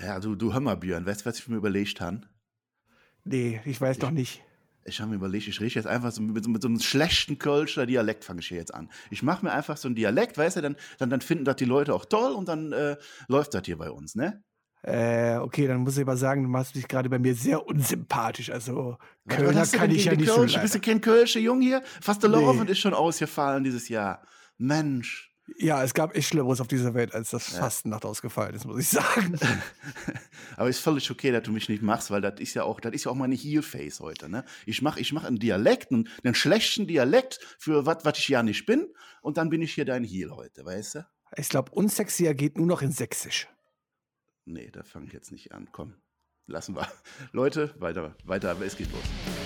Ja, du, du hör mal, Björn, weißt du, was ich mir überlegt habe? Nee, ich weiß doch nicht. Ich habe mir überlegt, ich rede jetzt einfach so mit, so- mit so einem schlechten Kölscher Dialekt, fange ich hier jetzt an. Ich mache mir einfach so einen Dialekt, weißt du, dann, dann, dann finden das die Leute auch toll und dann äh, läuft das hier bei uns, ne? Äh, okay, dann muss ich aber sagen, du machst dich gerade bei mir sehr unsympathisch. Also, Was- Kölner was du kann ich ja nicht so Kölsche? Bist du kein Kölsche Jung hier? Fast der Nee. Laufend ist schon ausgefallen dieses Jahr. Mensch. Ja, es gab echt Schlimmeres auf dieser Welt, als das Fastennacht ausgefallen ist, muss ich sagen. Aber ist völlig okay, dass du mich nicht machst, weil das ist ja auch, das ist ja auch meine Heel-Face heute, ne? Ich mache ich mach einen Dialekt, einen, einen schlechten Dialekt für was, was ich ja nicht bin, und dann bin ich hier dein Heel heute, weißt du? Ich glaube, unsexier geht nur noch in Sächsisch. Nee, da fange ich jetzt nicht an. Komm, lassen wir. Leute, weiter, weiter, aber es geht los.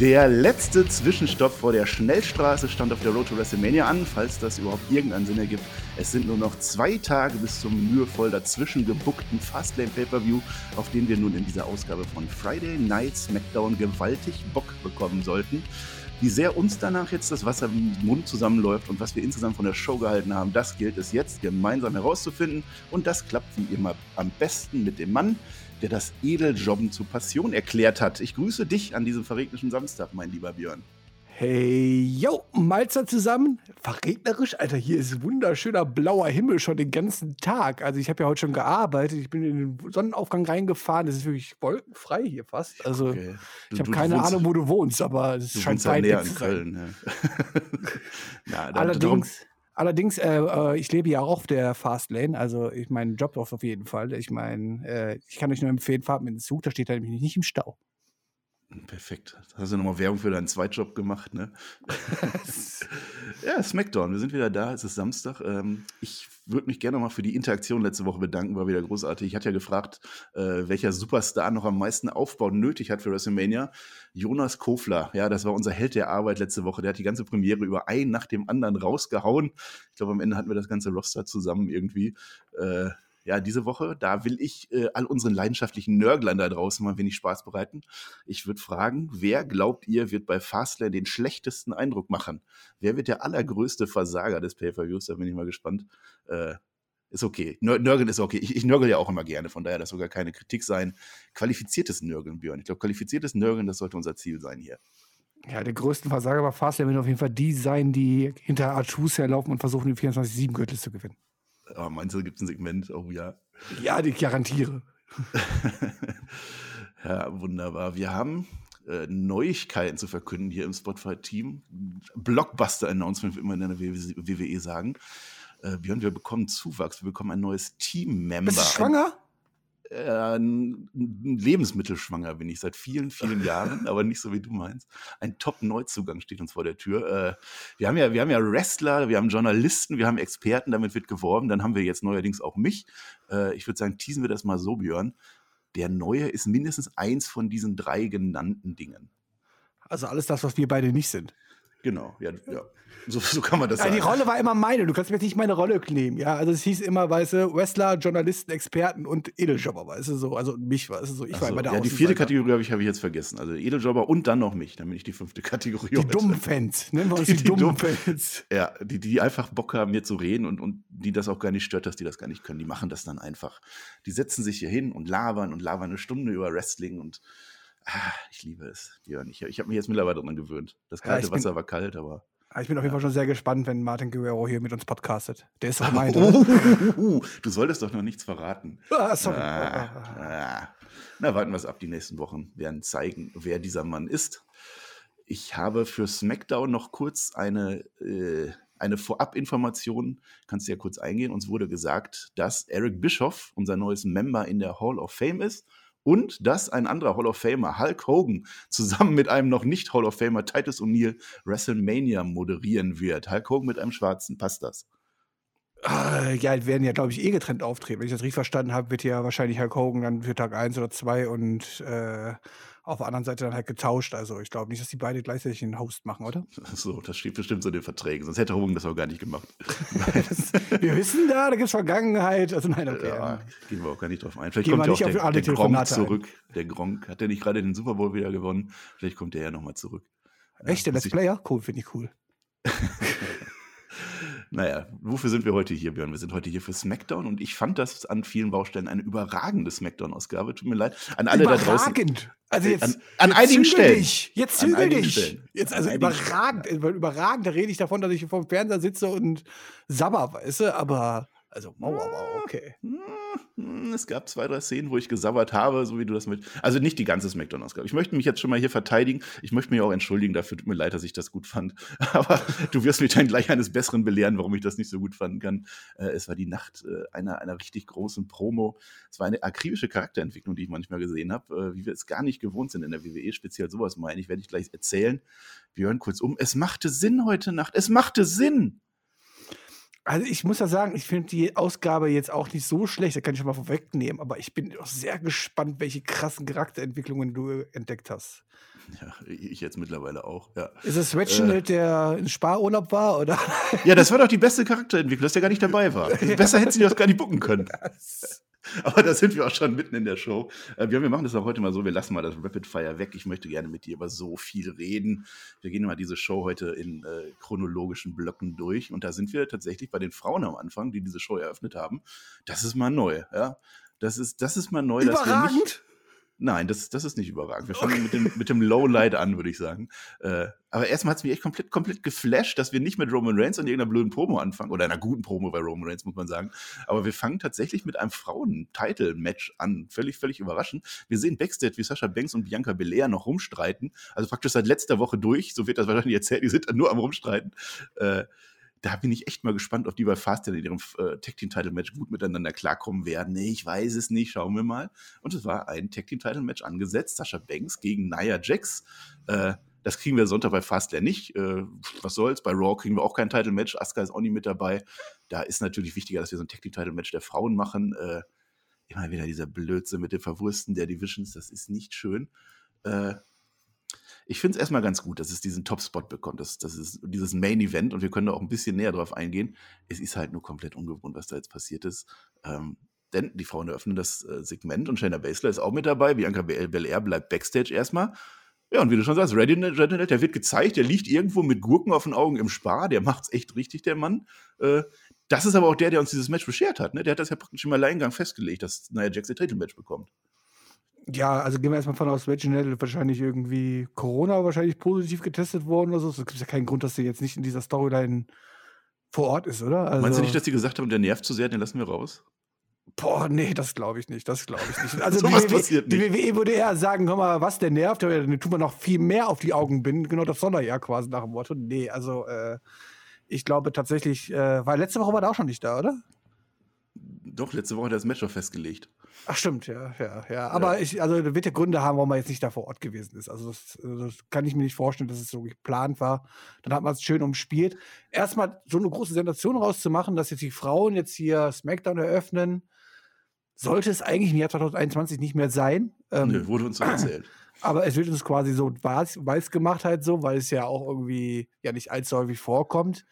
Der letzte Zwischenstopp vor der Schnellstraße stand auf der Road to WrestleMania an, falls das überhaupt irgendeinen Sinn ergibt. Es sind nur noch zwei Tage bis zum mühevoll dazwischen gebuckten Fastlane Pay-Per-View, auf den wir nun in dieser Ausgabe von Friday Night SmackDown gewaltig Bock bekommen sollten. Wie sehr uns danach jetzt das Wasser im Mund zusammenläuft und was wir insgesamt von der Show gehalten haben, das gilt es jetzt gemeinsam herauszufinden. Und das klappt wie immer am besten mit dem Mann, der das Edeljobben zur Passion erklärt hat. Ich grüße dich an diesem verregneten Samstag, mein lieber Björn. Hey, yo, Malzer zusammen. Verregnerisch, Alter, hier ist wunderschöner blauer Himmel schon den ganzen Tag. Also ich habe ja heute schon gearbeitet, ich bin in den Sonnenaufgang reingefahren, es ist wirklich wolkenfrei hier fast. Also Okay. Du- ich habe keine wohnst- Ahnung, wo du wohnst, aber es scheint weit näher in zu sein. Köln. Ja. ja, da- Allerdings, allerdings äh, äh, ich lebe ja auch auf der Fastlane, also ich meinen Job auf jeden Fall. Ich meine, äh, ich kann euch nur empfehlen, fahrt mit dem Zug, da steht er nämlich nicht im Stau. Perfekt. Hast du nochmal Werbung für deinen Zweitjob gemacht, ne? ja, Smackdown, wir sind wieder da, es ist Samstag. Ähm, ich würde mich gerne nochmal für die Interaktion letzte Woche bedanken, war wieder großartig. Ich hatte ja gefragt, äh, welcher Superstar noch am meisten Aufbau nötig hat für WrestleMania. Jonas Kofler, ja, das war unser Held der Arbeit letzte Woche. Der hat die ganze Premiere über einen nach dem anderen rausgehauen. Ich glaube, am Ende hatten wir das ganze Roster zusammen irgendwie. Ja, diese Woche, da will ich äh, all unseren leidenschaftlichen Nörglern da draußen mal ein wenig Spaß bereiten. Ich würde fragen, wer glaubt ihr, wird bei Fastlane den schlechtesten Eindruck machen? Wer wird der allergrößte Versager des Pay-Per-Views? Da bin ich mal gespannt. Äh, ist okay. Nör Nörgeln ist okay. Ich, ich nörgel ja auch immer gerne, von daher das soll gar keine Kritik sein. Qualifiziertes Nörgeln, Björn. Ich glaube, qualifiziertes Nörgeln, das sollte unser Ziel sein hier. Ja, der größten Versager bei Fastlane werden auf jeden Fall die sein, die hinter Artus herlaufen und versuchen, den 24-7-Gürtel zu gewinnen. Aber meinst du, gibt es ein Segment? Oh ja. Ja, ich garantiere. Ja, wunderbar. Wir haben äh, Neuigkeiten zu verkünden hier im Spotify-Team. Blockbuster-Announcement, wie immer in der WWE sagen. Äh, Björn, wir bekommen Zuwachs. Wir bekommen ein neues Team-Member. Bist du schwanger? Ein, äh, Lebensmittelschwanger bin ich seit vielen, vielen Jahren, aber nicht so wie du meinst. Ein Top-Neuzugang steht uns vor der Tür. Äh, wir, haben ja, wir haben ja Wrestler, wir haben Journalisten, wir haben Experten, damit wird geworben. Dann haben wir jetzt neuerdings auch mich. Äh, ich würde sagen, teasen wir das mal so, Björn. Der Neue ist mindestens eins von diesen drei genannten Dingen. Also alles das, was wir beide nicht sind. Genau, ja, ja. So, so kann man das Ja, sagen. die Rolle war immer meine. Du kannst mir jetzt nicht meine Rolle nehmen. Ja, also es hieß immer, weißt du, Wrestler, Journalisten, Experten und Edeljobber, weißt du so. Also mich, weißt du so. Ich Ach war so, immer der ja, die vierte. Kategorie habe ich, hab ich jetzt vergessen. Also Edeljobber und dann noch mich. Dann bin ich die fünfte Kategorie. Die dummen Fans. Nennen wir uns Die- die, die dummen dummen- Fans. Ja, die, die einfach Bock haben, mir zu reden und, und die das auch gar nicht stört, dass die das gar nicht können. Die machen das dann einfach. Die setzen sich hier hin und labern und labern eine Stunde über Wrestling und ah, ich liebe es, Björn. Ich, ich habe mich jetzt mittlerweile daran gewöhnt. Das Ja, kalte bin- Wasser war kalt, aber. Aber Ich bin auf jeden Fall schon sehr gespannt, wenn Martin Guerrero hier mit uns podcastet. Der ist doch mein. Uh, du solltest doch noch nichts verraten. Ah, sorry. Ah, ah. Na, warten wir es ab. Die nächsten Wochen werden zeigen, wer dieser Mann ist. Ich habe für SmackDown noch kurz eine, äh, eine Vorabinformation. Kannst du ja kurz eingehen. Uns wurde gesagt, dass Eric Bischoff unser neues Member in der Hall of Fame ist und dass ein anderer Hall of Famer, Hulk Hogan, zusammen mit einem noch nicht Hall of Famer, Titus O'Neill, WrestleMania moderieren wird. Hulk Hogan mit einem Schwarzen. Passt das? Ah, ja, werden ja, glaube ich, eh getrennt auftreten. Wenn ich das richtig verstanden habe, wird ja wahrscheinlich Hulk Hogan dann für Tag 1 oder 2 und äh, auf der anderen Seite dann halt getauscht. Also ich glaube nicht, dass die beide gleichzeitig einen Host machen, oder? So, das steht bestimmt so in den Verträgen. Sonst hätte Hogan das auch gar nicht gemacht. Das, wir wissen da, da gibt es Vergangenheit. Also nein, okay. Ja, gehen wir auch gar nicht drauf ein. Vielleicht Gehen kommt ja auch der, der Gronk Telefonate ein. zurück. Der Gronk hat ja nicht gerade den Super Bowl wieder gewonnen. Vielleicht kommt der ja nochmal zurück. Echt, der Let's Player? Cool, finde ich cool. Naja, wofür sind wir heute hier, Björn? Wir sind heute hier für SmackDown und ich fand das an vielen Baustellen eine überragende SmackDown-Ausgabe. Tut mir leid. An alle da draußen. Überragend. Also Äh, jetzt, an- an jetzt einigen zügel Stellen. Dich. Jetzt zügel dich. Stellen. Jetzt, also überragend. Überragend, da rede ich davon, dass ich vor dem Fernseher sitze und sabber, weißt du? Aber, also, wow, wow, wow, okay. Hm, Es gab zwei, drei Szenen, wo ich gesabbert habe, so wie du das mit. Also nicht die ganze Smackdown-Ausgabe. Ich möchte mich jetzt schon mal hier verteidigen. Ich möchte mich auch entschuldigen dafür. Tut mir leid, dass ich das gut fand. Aber du wirst mich dann gleich eines Besseren belehren, warum ich das nicht so gut fanden kann. Äh, Es war die Nacht äh, einer, einer richtig großen Promo. Es war eine akribische Charakterentwicklung, die ich manchmal gesehen habe, äh, wie wir es gar nicht gewohnt sind in der WWE. Speziell sowas meine ich, werde ich gleich erzählen. Björn, kurz um. Es machte Sinn heute Nacht. Es machte Sinn. Also ich muss ja sagen, ich finde die Ausgabe jetzt auch nicht so schlecht, da kann ich schon mal vorwegnehmen, aber ich bin auch sehr gespannt, welche krassen Charakterentwicklungen du entdeckt hast. Ja, ich jetzt mittlerweile auch, ja. Ist es Reginald, der in Sparurlaub war, oder? Ja, das war doch die beste Charakterentwicklung, dass der gar nicht dabei war. Besser hätten sie das gar nicht bucken können. Aber da sind wir auch schon mitten in der Show. Äh, Wir, machen das auch heute mal so, wir lassen mal das Rapid Fire weg. Ich möchte gerne mit dir über so viel reden. Wir gehen mal diese Show heute in äh, chronologischen Blöcken durch. Und da sind wir tatsächlich bei den Frauen am Anfang, die diese Show eröffnet haben. Das ist mal neu, ja. Das ist, das ist mal neu, Überragend! Nein, das, das ist nicht überragend. Wir fangen mit dem, mit dem Lowlight an, würde ich sagen. Äh, aber erstmal hat es mich echt komplett, komplett geflasht, dass wir nicht mit Roman Reigns und irgendeiner blöden Promo anfangen. Oder einer guten Promo bei Roman Reigns, muss man sagen. Aber wir fangen tatsächlich mit einem Frauen-Title-Match an. Völlig, völlig überraschend. Wir sehen Backstage, wie Sascha Banks und Bianca Belair noch rumstreiten. Also praktisch seit letzter Woche durch. So wird das wahrscheinlich erzählt. Die sind dann nur am Rumstreiten. Äh, da bin ich echt mal gespannt, ob die bei Fastlane in ihrem äh, Tag Team Title Match gut miteinander klarkommen werden. Nee, ich weiß es nicht, schauen wir mal. Und es war ein Tag Team Title Match angesetzt, Sascha Banks gegen Nia Jax. Äh, das kriegen wir Sonntag bei Fastlane nicht. Äh, was soll's? Bei Raw kriegen wir auch kein Title Match. Asuka ist auch nicht mit dabei. Da ist natürlich wichtiger, dass wir so ein Tag Team Title Match der Frauen machen. Äh, immer wieder dieser Blödsinn mit dem Verwursten der Divisions. Das ist nicht schön. Äh, ich finde es erstmal ganz gut, dass es diesen Top-Spot bekommt. Das, das ist dieses Main-Event und wir können da auch ein bisschen näher drauf eingehen. Es ist halt nur komplett ungewohnt, was da jetzt passiert ist. Ähm, denn die Frauen eröffnen das äh, Segment und Shayna Baszler ist auch mit dabei. Bianca Bel- Belair bleibt Backstage erstmal. Ja, und wie du schon sagst, Reginald, Reginald, der wird gezeigt, der liegt irgendwo mit Gurken auf den Augen im Spar. Der macht's echt richtig, der Mann. Äh, das ist aber auch der, der uns dieses Match beschert hat. Ne? Der hat das ja praktisch im Alleingang festgelegt, dass Nia Jax ihr Titelmatch bekommt. Ja, also gehen wir erstmal von aus, Reginald wahrscheinlich irgendwie Corona wahrscheinlich positiv getestet worden oder so. Es gibt ja keinen Grund, dass der jetzt nicht in dieser Storyline vor Ort ist, oder? Also, Meinst du nicht, dass die gesagt haben, der nervt zu sehr, den lassen wir raus? Boah, nee, das glaube ich nicht. Das glaube ich nicht. Also Sowas die, passiert die nicht. WWE würde eher sagen, hör mal, was der nervt, ja, dann tun wir noch viel mehr auf die Augen binden. Genau das soll er ja quasi nach dem Motto. Nee, also äh, ich glaube tatsächlich, äh, weil letzte Woche war der auch schon nicht da, oder? Doch, letzte Woche hat er das Match doch festgelegt. Ach stimmt, ja, ja, ja. Aber ich, also da wird ja Gründe haben, warum er jetzt nicht da vor Ort gewesen ist. Also das, also das kann ich mir nicht vorstellen, dass es so geplant war. Dann hat man es schön umspielt. Erstmal so eine große Sensation rauszumachen, dass jetzt die Frauen jetzt hier SmackDown eröffnen, sollte es eigentlich im Jahr 2021 nicht mehr sein. Ähm, Nö, wurde uns so erzählt. aber es wird uns quasi so weiß, weiß gemacht halt so, weil es ja auch irgendwie ja nicht allzu häufig vorkommt.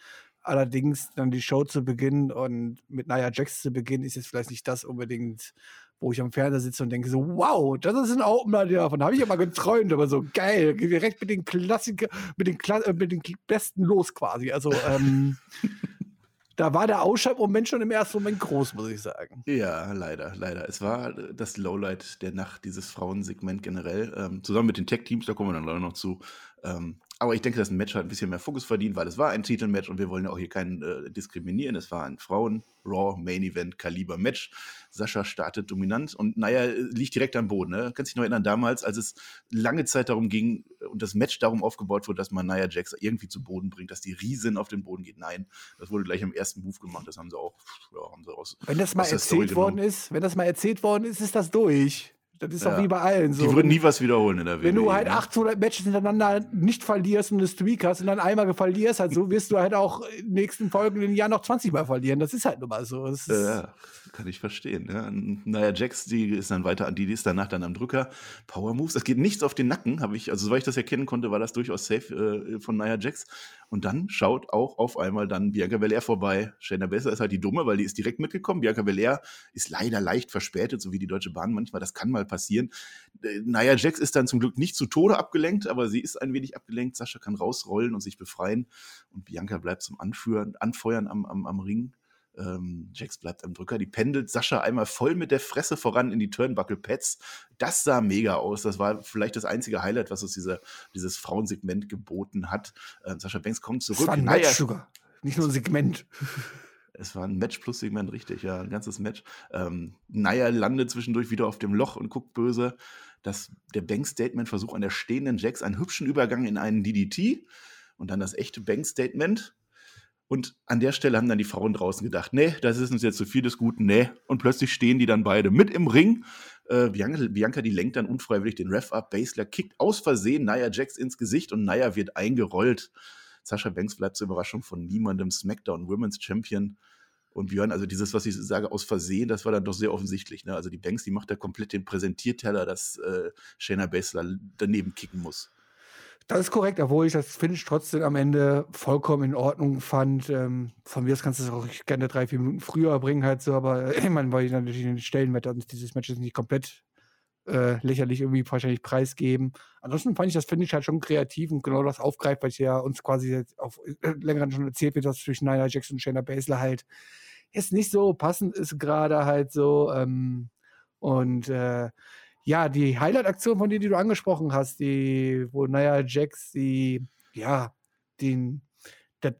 Allerdings dann die Show zu beginnen und mit Nia Jax zu beginnen, ist jetzt vielleicht nicht das unbedingt, wo ich am Fernseher sitze und denke so, wow, das ist ein Opener, davon habe ich aber geträumt, aber so geil, direkt mit den Klassiker, mit den, Kla äh, mit den Besten los quasi. Also ähm, da war der Ausschaltmoment schon im ersten Moment groß, muss ich sagen. Ja, leider, leider. Es war das Lowlight der Nacht, dieses Frauensegment generell. Ähm, zusammen mit den Tech-Teams, da kommen wir dann leider noch zu. Ähm, aber ich denke, dass ein Match hat ein bisschen mehr Fokus verdient, weil es war ein Titelmatch und wir wollen ja auch hier keinen äh, diskriminieren. Es war ein Frauen-Raw-Main-Event-Kaliber-Match. Sascha startet dominant und naja, liegt direkt am Boden. Ne? Kannst dich noch erinnern, damals, als es lange Zeit darum ging äh, und das Match darum aufgebaut wurde, dass man Nia Jax irgendwie zu Boden bringt, dass die Riesen auf den Boden geht. Nein, das wurde gleich am ersten Move gemacht. Das haben sie auch, ja, haben sie aus. Wenn das mal erzählt worden ist, wenn das mal erzählt worden ist, ist das durch. Das ist Ja. wie bei allen so. Die würden nie was wiederholen in der Wenn du WWE, halt ne? 800 Matches hintereinander nicht verlierst und eine Streak hast und dann einmal verlierst, halt so wirst du halt auch den nächsten Folgen in den Jahr noch 20 Mal verlieren. Das ist halt nun mal so. Das Ja, kann ich verstehen. Ja. Naja, Jax, die ist dann weiter, die ist danach dann am Drücker. Power Moves, es geht nichts auf den Nacken, habe ich, also soweit ich das erkennen konnte, war das durchaus safe äh, von Nia Jax. Und dann schaut auch auf einmal dann Bianca Belair vorbei. Shayna Baszler ist halt die Dumme, weil die ist direkt mitgekommen. Bianca Belair ist leider leicht verspätet, so wie die Deutsche Bahn manchmal. Das kann mal passieren. Äh, Nia Jax ist dann zum Glück nicht zu Tode abgelenkt, aber sie ist ein wenig abgelenkt. Sascha kann rausrollen und sich befreien. Und Bianca bleibt zum Anführen, Anfeuern am, am, am Ring. Ähm, Jax bleibt am Drücker, die pendelt Sascha einmal voll mit der Fresse voran in die Turnbuckle-Pads. Das sah mega aus. Das war vielleicht das einzige Highlight, was uns dieser, dieses Frauensegment geboten hat. Ähm, Sascha Banks kommt zurück. war ein Naja, Match sogar. Nicht nur ein Segment. es war ein Match plus Segment, richtig, ja, ein ganzes Match. Ähm, Naya landet zwischendurch wieder auf dem Loch und guckt böse. Das, der Bank-Statement-Versuch an der stehenden Jax, einen hübschen Übergang in einen DDT und dann das echte Bank-Statement. Und an der Stelle haben dann die Frauen draußen gedacht, nee, das ist uns jetzt zu viel des Guten, nee. Und plötzlich stehen die dann beide mit im Ring. Äh, Bianca, Bianca, die lenkt dann unfreiwillig den Ref ab. Basler kickt aus Versehen Nia Jax ins Gesicht und Nia wird eingerollt. Sascha Banks bleibt zur Überraschung von niemandem SmackDown Women's Champion. Und Björn, also dieses, was ich sage, aus Versehen, das war dann doch sehr offensichtlich. Ne? Also die Banks, die macht da komplett den Präsentierteller, dass äh, Shayna Baszler daneben kicken muss. Das ist korrekt, obwohl ich das Finish trotzdem am Ende vollkommen in Ordnung fand. Ähm, von mir aus kannst du es auch gerne drei, vier Minuten früher bringen, halt so, aber äh, weil ich natürlich den Stellenwert dieses Matches nicht komplett äh, lächerlich irgendwie wahrscheinlich preisgeben. Ansonsten fand ich das Finish halt schon kreativ und genau das aufgreift, weil ich ja uns quasi auf äh, länger schon erzählt wird, dass zwischen Nia Jackson und Shayna Baszler halt jetzt nicht so passend ist gerade halt so. Ähm, und äh, ja, die Highlight-Aktion von dir, die du angesprochen hast, die, wo Nia Jax die, ja, den, das,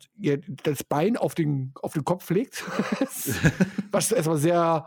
das Bein auf den, auf den Kopf legt, was erstmal sehr,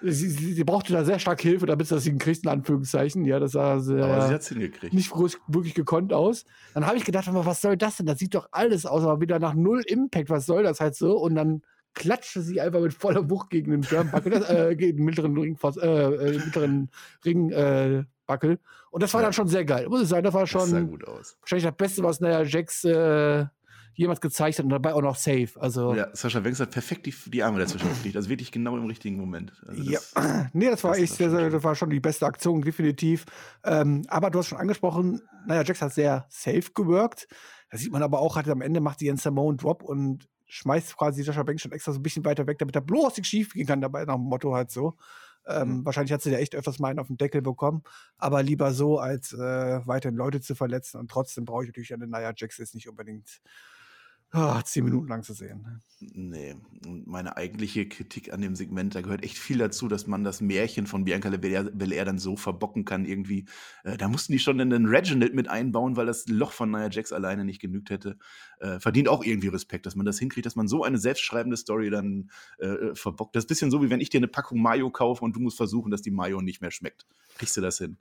sie, sie, sie brauchte da sehr stark Hilfe, damit sie das hinkriegt, in Anführungszeichen. Ja, das sah sehr, Aber sie hat es hingekriegt. nicht groß, wirklich gekonnt aus. Dann habe ich gedacht, was soll das denn? Das sieht doch alles aus, aber wieder nach null Impact. Was soll das halt so? Und dann klatschte sie einfach mit voller Wucht gegen den Turnbuckle, äh, gegen den mittleren Ring, äh, äh, mittleren Ring, äh, Buckel. Und das war Ja. dann schon sehr geil. Muss ich sagen, das war das sah schon gut aus. wahrscheinlich das Beste, was Nia Jax äh, jemals gezeigt hat und dabei auch noch safe. Also, Ja, Sascha Banks hat perfekt die, die Arme dazwischen gekriegt. Also wirklich genau im richtigen Moment. Also Ja, das- nee, das war das echt schön. das war schon die beste Aktion, definitiv. Ähm, aber du hast schon angesprochen, naja, Jax hat sehr safe gewirkt. Da sieht man aber auch, hat am Ende macht sie einen Samoan Drop und schmeißt quasi Sascha Banks schon extra so ein bisschen weiter weg, damit er bloß nichts schief gehen kann, dabei nach dem Motto halt so. Ähm, Mhm. Wahrscheinlich hat sie da echt öfters mal einen auf den Deckel bekommen, aber lieber so, als äh, weiterhin Leute zu verletzen. Und trotzdem brauche ich natürlich eine Nia Jax jetzt nicht unbedingt ah, zehn Minuten lang zu sehen. Nee, und meine eigentliche Kritik an dem Segment, da gehört echt viel dazu, dass man das Märchen von Bianca Belair, Belair dann so verbocken kann irgendwie. Äh, da mussten die schon einen Reginald mit einbauen, weil das Loch von Nia Jax alleine nicht genügt hätte. Äh, verdient auch irgendwie Respekt, dass man das hinkriegt, dass man so eine selbstschreibende Story dann äh, verbockt. Das ist ein bisschen so, wie wenn ich dir eine Packung Mayo kaufe und du musst versuchen, dass die Mayo nicht mehr schmeckt. Kriegst du das hin?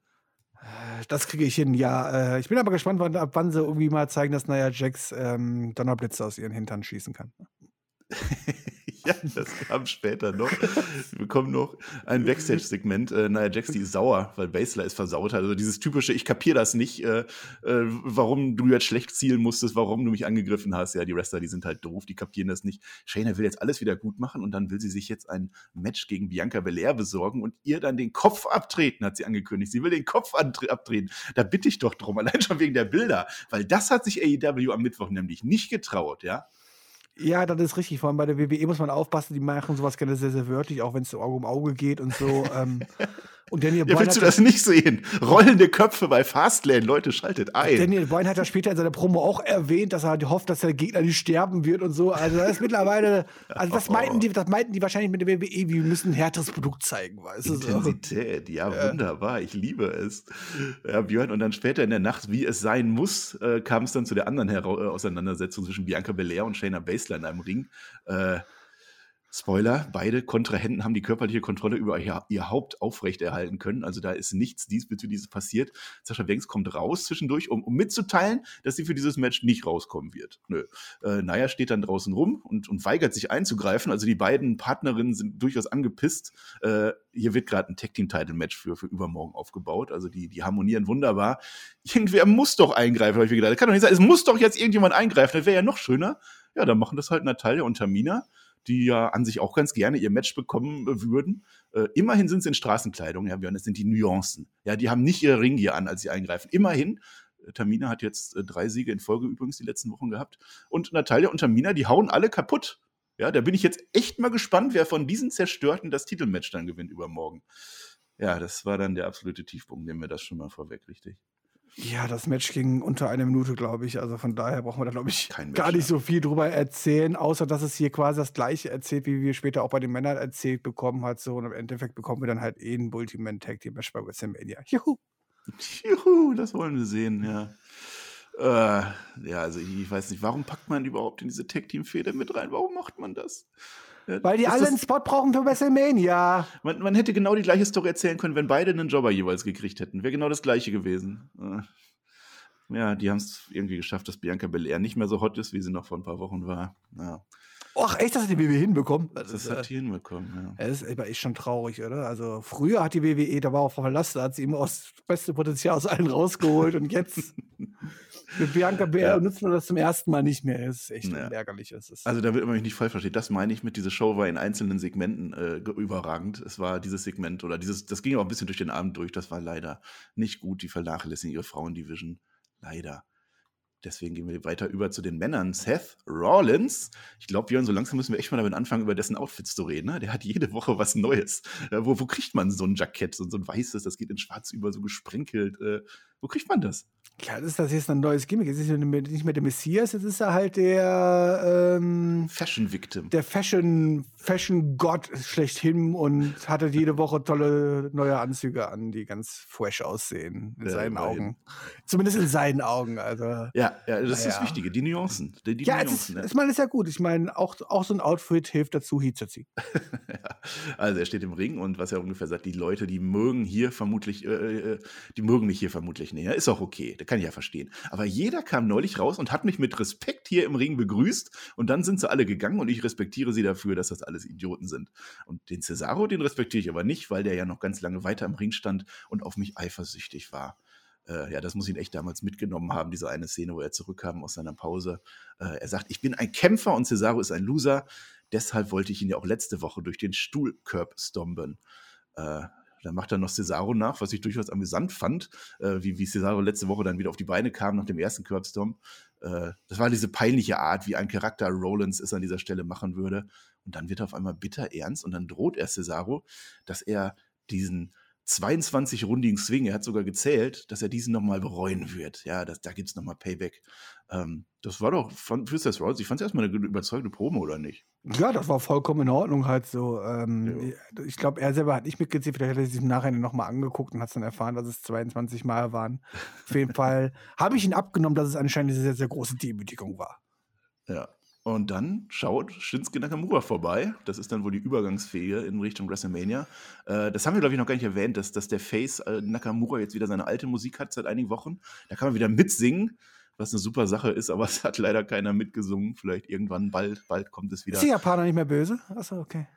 Das kriege ich hin, ja. Äh, ich bin aber gespannt, wann, ab wann sie irgendwie mal zeigen, dass Nia Jax ähm, Donnerblitze aus ihren Hintern schießen kann. ja, das kam später noch. Wir bekommen noch ein Backstage-Segment. Äh, Nia Jax, die ist sauer, weil Basler ist versaut. Also dieses typische, ich kapiere das nicht, äh, äh, warum du jetzt schlecht zielen musstest, warum du mich angegriffen hast. Ja, die Wrestler, die sind halt doof, die kapieren das nicht. Shayna will jetzt alles wieder gut machen und dann will sie sich jetzt ein Match gegen Bianca Belair besorgen und ihr dann den Kopf abtreten, hat sie angekündigt. Sie will den Kopf abtreten. Da bitte ich doch drum, allein schon wegen der Bilder, weil das hat sich AEW am Mittwoch nämlich nicht getraut, ja. Ja, das ist richtig. Vor allem bei der WWE muss man aufpassen, die machen sowas gerne sehr, sehr wörtlich, auch wenn es so Auge um Auge geht und so. ähm, und Daniel Ja, Bryan willst du das nicht sehen? Rollende Köpfe bei Fastlane, Leute, schaltet ein. Daniel Bryan hat ja später in seiner Promo auch erwähnt, dass er halt hofft, dass der Gegner nicht sterben wird und so. Also das ist mittlerweile, also das meinten die, das meinten die wahrscheinlich mit der WWE, wir müssen ein härteres Produkt zeigen, weißt du? So. Intensität, ja, wunderbar, ich liebe es. Ja, Björn, und dann später in der Nacht, wie es sein muss, äh, kam es dann zu der anderen Hera äh, Auseinandersetzung zwischen Bianca Belair und Shayna Baszler in einem Ring. Äh, Spoiler, beide Kontrahenten haben die körperliche Kontrolle über ihr, ihr Haupt aufrechterhalten können. Also da ist nichts diesbezüglich passiert. Sascha Banks kommt raus zwischendurch, um, um mitzuteilen, dass sie für dieses Match nicht rauskommen wird. Nö. Äh, Naya steht dann draußen rum und, und weigert sich einzugreifen. Also die beiden Partnerinnen sind durchaus angepisst. Äh, hier wird gerade ein Tag-Team-Title-Match für, für übermorgen aufgebaut. Also die, die harmonieren wunderbar. Irgendwer muss doch eingreifen, habe ich mir gedacht. Das kann doch nicht sein. Es muss doch jetzt irgendjemand eingreifen. Das wäre ja noch schöner. Ja, dann machen das halt Natalia und Tamina die ja an sich auch ganz gerne ihr Match bekommen äh, würden. Äh, immerhin sind sie in Straßenkleidung, ja, Björn, das sind die Nuancen. Ja, die haben nicht ihre Ringier an, als sie eingreifen. Immerhin. Äh, Tamina hat jetzt äh, drei Siege in Folge übrigens die letzten Wochen gehabt. Und Natalia und Tamina, die hauen alle kaputt. Ja, da bin ich jetzt echt mal gespannt, wer von diesen Zerstörten das Titelmatch dann gewinnt übermorgen. Ja, das war dann der absolute Tiefpunkt, nehmen wir das schon mal vorweg, richtig? Ja, das Match ging unter einer Minute, glaube ich. Also von daher brauchen wir da, glaube ich, Match, gar nicht so viel drüber erzählen, außer dass es hier quasi das gleiche erzählt, wie wir später auch bei den Männern erzählt bekommen hat. So, und im Endeffekt bekommen wir dann halt eh ein Ultimate Tag Team Match bei WrestleMania. Juhu! Juhu, das wollen wir sehen, ja. Äh, ja, also ich weiß nicht, warum packt man überhaupt in diese Tag-Team-Fehde mit rein? Warum macht man das? Weil die ist alle das- einen Spot brauchen für WrestleMania. Man, man hätte genau die gleiche Story erzählen können, wenn beide einen Jobber jeweils gekriegt hätten. Wäre genau das gleiche gewesen. Äh, Ja, die haben es irgendwie geschafft, dass Bianca Belair nicht mehr so hot ist, wie sie noch vor ein paar Wochen war. Ja, Och, echt, das hat die WWE hinbekommen? Das, das ist, hat äh, die hinbekommen. Ja. das ist aber echt schon traurig, oder? Also früher hat die WWE, da war auch Verlass, da hat sie immer aus das beste Potenzial aus allen rausgeholt und jetzt mit Bianca Belair Ja. nutzt man das zum ersten Mal nicht mehr. Das ist echt Ja. ärgerlich. Das ist Also, damit man mich nicht falsch versteht, das meine ich mit, diese Show war in einzelnen Segmenten äh, ge- überragend. Es war dieses Segment oder dieses, das ging auch ein bisschen durch den Abend durch, das war leider nicht gut. Die vernachlässigen ihre Frauendivision. Leider. Deswegen gehen wir weiter über zu den Männern. Seth Rollins. Ich glaube, Björn, so langsam müssen wir echt mal damit anfangen, über dessen Outfits zu reden. Ne? Der hat jede Woche was Neues. Äh, wo, wo kriegt man so ein Jackett, so, so ein weißes, das geht in schwarz über, so gesprenkelt. Äh, wo kriegt man das? Ja, das ist das jetzt ein neues Gimmick. Jetzt ist er nicht mehr der Messias, jetzt ist er halt der, ähm, Fashion Victim. der Fashion, Fashion Gott schlechthin und hatte jede Woche tolle neue Anzüge an, die ganz fresh aussehen. In Ja, seinen immerhin. Augen. Zumindest in seinen Augen. Also. Ja, ja, das ist das. Wichtige, die Nuancen. Die, die Ja, es ist, Nuancen, ja. ich meine, ist ja gut. Ich meine, auch, auch so ein Outfit hilft dazu, Heat zu ziehen. Ja, also er steht im Ring und was er ungefähr sagt, die Leute, die mögen hier vermutlich, äh, äh, die mögen mich hier vermutlich nicht. Ja, ist auch okay, kann ich ja verstehen. Aber jeder kam neulich raus und hat mich mit Respekt hier im Ring begrüßt und dann sind sie alle gegangen und ich respektiere sie dafür, dass das alles Idioten sind. Und den Cesaro, den respektiere ich aber nicht, weil der ja noch ganz lange weiter im Ring stand und auf mich eifersüchtig war. Äh, ja, das muss ihn echt damals mitgenommen haben, diese eine Szene, wo er zurückkam aus seiner Pause. Äh, er sagt, ich bin ein Kämpfer und Cesaro ist ein Loser. Deshalb wollte ich ihn ja auch letzte Woche durch den Stuhlkörb stomben. Äh, dann macht er noch Cesaro nach, was ich durchaus amüsant fand, äh, wie, wie Cesaro letzte Woche dann wieder auf die Beine kam nach dem ersten Curbstomp. Äh, das war diese peinliche Art, wie ein Charakter Rollins es an dieser Stelle machen würde. Und dann wird er auf einmal bitter ernst und dann droht er Cesaro, dass er diesen 22-rundigen Swing, er hat sogar gezählt, dass er diesen nochmal bereuen wird. Ja, das, da gibt es nochmal Payback. Ähm, das war doch von, für Seth Rollins, ich fand es erstmal eine überzeugende Promo, oder nicht? Ja, das war vollkommen in Ordnung halt so. Ähm, Ich glaube, er selber hat nicht mitgezählt, vielleicht hat er sich im Nachhinein nochmal angeguckt und hat dann erfahren, dass es 22 Mal waren. Auf jeden Fall habe ich ihn abgenommen, dass es anscheinend eine sehr, sehr große Demütigung war. Ja. Und dann schaut Shinsuke Nakamura vorbei. Das ist dann wohl die Übergangsfähige in Richtung WrestleMania. Äh, das haben wir, glaube ich, noch gar nicht erwähnt, dass, dass der Face äh, Nakamura jetzt wieder seine alte Musik hat seit einigen Wochen. Da kann man wieder mitsingen, was eine super Sache ist, aber es hat leider keiner mitgesungen. Vielleicht irgendwann bald, bald kommt es wieder. Ist der Japaner nicht mehr böse? Achso, okay.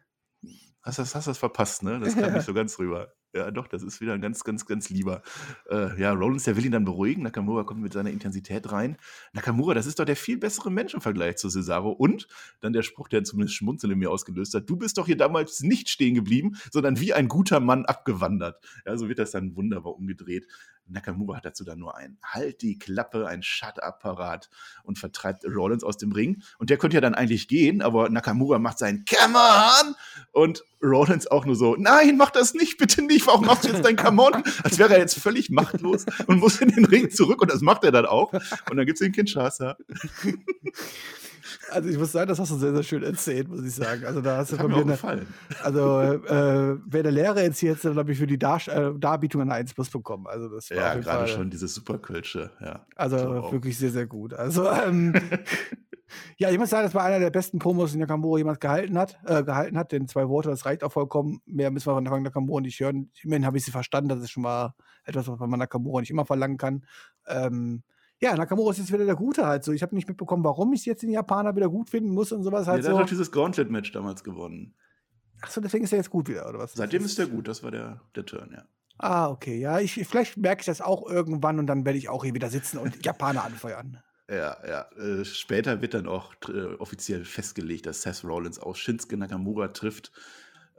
Hast du das, hast du das verpasst, ne? Das kam nicht so ganz rüber. Ja, doch, das ist wieder ein ganz, ganz, ganz lieber. Äh, ja, Rollins, der will ihn dann beruhigen. Nakamura kommt mit seiner Intensität rein. Nakamura, das ist doch der viel bessere Mensch im Vergleich zu Cesaro. Und dann der Spruch, der zumindest Schmunzeln in mir ausgelöst hat: Du bist doch hier damals nicht stehen geblieben, sondern wie ein guter Mann abgewandert. Ja, so wird das dann wunderbar umgedreht. Nakamura hat dazu dann nur ein Halt die Klappe, ein Shut-Up-Parat und vertreibt Rollins aus dem Ring. Und der könnte ja dann eigentlich gehen, aber Nakamura macht seinen Come on! Und Rollins auch nur so, nein, mach das nicht, bitte nicht, warum machst du jetzt dein Come on? Als wäre er jetzt völlig machtlos und muss in den Ring zurück und das macht er dann auch. Und dann gibt's den Kinshasa. Also ich muss sagen, das hast du sehr, sehr schön erzählt, muss ich sagen. Also da hast du Das von mir mir eine, gefallen. also äh, wäre der Lehrer jetzt hier, jetzt glaube ich, für die Dar äh, Darbietung eine 1 plus bekommen. Also das war Ja, gerade schon dieses Superkölsche, ja. Also wirklich sehr, sehr gut. Also ähm, Ja, ich muss sagen, das war einer der besten Promos, die Nakamura jemals gehalten hat. Äh, gehalten hat, denn zwei Worte, das reicht auch vollkommen. Mehr müssen wir von Nakamura nicht hören. Immerhin habe ich sie verstanden, das ist schon mal etwas, was man Nakamura nicht immer verlangen kann. Ähm, ja, Nakamura ist jetzt wieder der Gute halt so. Ich habe nicht mitbekommen, warum ich jetzt den Japaner wieder gut finden muss und sowas halt ja, der so. hat doch dieses Gauntlet-Match damals gewonnen. Achso, deswegen ist er jetzt gut wieder, oder was? Seitdem ist der gut, das war der, der Turn, ja. Ah, okay. Ja, ich, vielleicht merke ich das auch irgendwann und dann werde ich auch hier wieder sitzen und Japaner anfeuern. Ja, ja. Äh, später wird dann auch äh, offiziell festgelegt, dass Seth Rollins aus Shinsuke Nakamura trifft.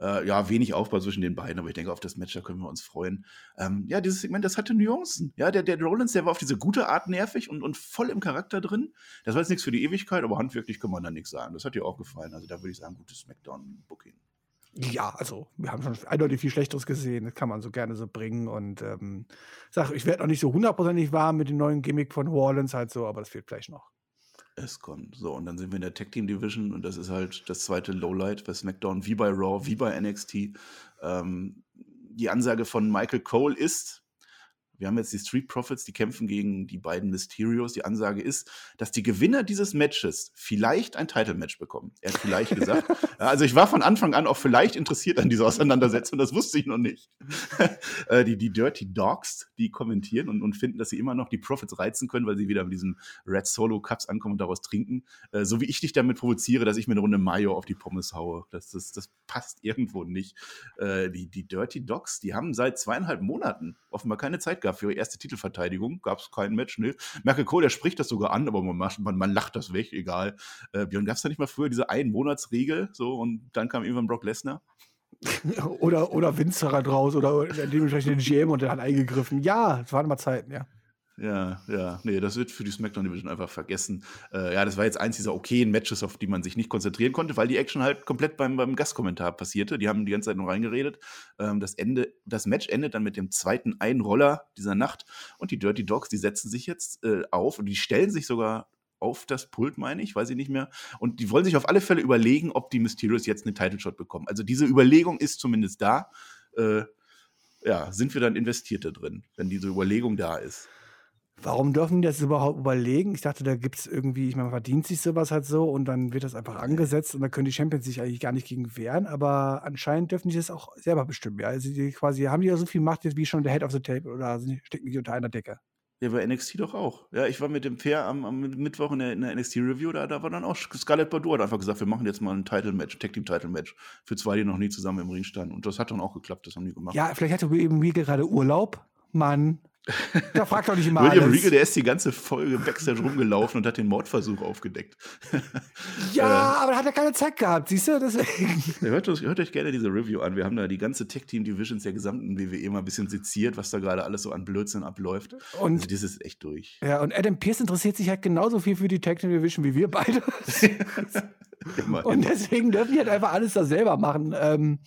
Äh, ja, wenig Aufbau zwischen den beiden, aber ich denke, auf das Match, da können wir uns freuen. Ähm, ja, dieses Segment, das hatte Nuancen. Ja, der, der Rollins, der war auf diese gute Art nervig und, und voll im Charakter drin. Das war jetzt nichts für die Ewigkeit, aber handwerklich kann man da nichts sagen. Das hat dir auch gefallen. Also da würde ich sagen, gutes Smackdown-Booking. Ja, also wir haben schon eindeutig viel Schlechteres gesehen. Das kann man so gerne so bringen. Und ähm, sag, ich werde noch nicht so hundertprozentig warm mit dem neuen Gimmick von Rollins halt so, aber das fehlt vielleicht noch. Es kommt. So, und dann sind wir in der Tag Team Division und das ist halt das zweite Lowlight bei SmackDown, wie bei Raw, wie bei NXT. Ähm, die Ansage von Michael Cole ist, wir haben jetzt die Street Profits, die kämpfen gegen die beiden Mysterios. Die Ansage ist, dass die Gewinner dieses Matches vielleicht ein Title-Match bekommen. Er hat vielleicht gesagt. also ich war von Anfang an auch vielleicht interessiert an dieser Auseinandersetzung, das wusste ich noch nicht. Äh, die, die Dirty Dogs, die kommentieren und, und finden, dass sie immer noch die Profits reizen können, weil sie wieder mit diesen Red Solo Cups ankommen und daraus trinken. Äh, so wie ich dich damit provoziere, dass ich mir eine Runde Mayo auf die Pommes haue. Das, das, das passt irgendwo nicht. Äh, die, die Dirty Dogs, die haben seit zweieinhalb Monaten offenbar keine Zeit gehabt für ihre erste Titelverteidigung. Gab es kein Match, ne? Merkel Cole, der spricht das sogar an, aber man, man, man lacht das weg, egal. Äh, Björn, gab es da nicht mal früher diese Ein-Monats-Regel? So, und dann kam irgendwann Brock Lesnar? oder, oder Vince halt raus oder dementsprechend den GM und der hat eingegriffen. Ja, es waren mal Zeiten, ja. Ja, ja, nee, das wird für die SmackDown Division einfach vergessen. Äh, ja, das war jetzt eins dieser okayen Matches, auf die man sich nicht konzentrieren konnte, weil die Action halt komplett beim, beim Gastkommentar passierte. Die haben die ganze Zeit nur reingeredet. Ähm, das, Ende, das Match endet dann mit dem zweiten Einroller dieser Nacht und die Dirty Dogs, die setzen sich jetzt äh, auf und die stellen sich sogar auf das Pult, meine ich, weiß ich nicht mehr. Und die wollen sich auf alle Fälle überlegen, ob die Mysterios jetzt einen Title Shot bekommen. Also diese Überlegung ist zumindest da. Äh, ja, sind wir dann investiert da drin, wenn diese Überlegung da ist. Warum dürfen die das überhaupt überlegen? Ich dachte, da gibt es irgendwie, ich meine, man verdient sich sowas halt so und dann wird das einfach angesetzt und dann können die Champions sich eigentlich gar nicht gegen wehren, aber anscheinend dürfen die das auch selber bestimmen. Ja? Also die quasi, haben die ja so viel Macht jetzt wie schon der Head of the Table oder stecken die unter einer Decke? Ja, bei NXT doch auch. Ja, ich war mit dem Fair am, am Mittwoch in der, in der NXT-Review, da, da war dann auch Scarlett Bordeaux hat einfach gesagt, wir machen jetzt mal ein Title-Match, Tag-Team-Title-Match für zwei, die noch nie zusammen im Ring standen. Und das hat dann auch geklappt, das haben die gemacht. Ja, vielleicht hatte eben wie gerade Urlaub. Mann, da fragt doch nicht immer William alles. Regal, der ist die ganze Folge Backstage rumgelaufen und hat den Mordversuch aufgedeckt. Ja, äh, aber da hat er keine Zeit gehabt, siehst du? Deswegen. Hört, hört, euch gerne diese Review an. Wir haben da die ganze Tech-Team-Divisions der gesamten WWE mal ein bisschen seziert, was da gerade alles so an Blödsinn abläuft. Und, also das ist echt durch. Ja, und Adam Pierce interessiert sich halt genauso viel für die Tech-Team-Division wie wir beide. und deswegen dürfen die halt einfach alles da selber machen. Ähm,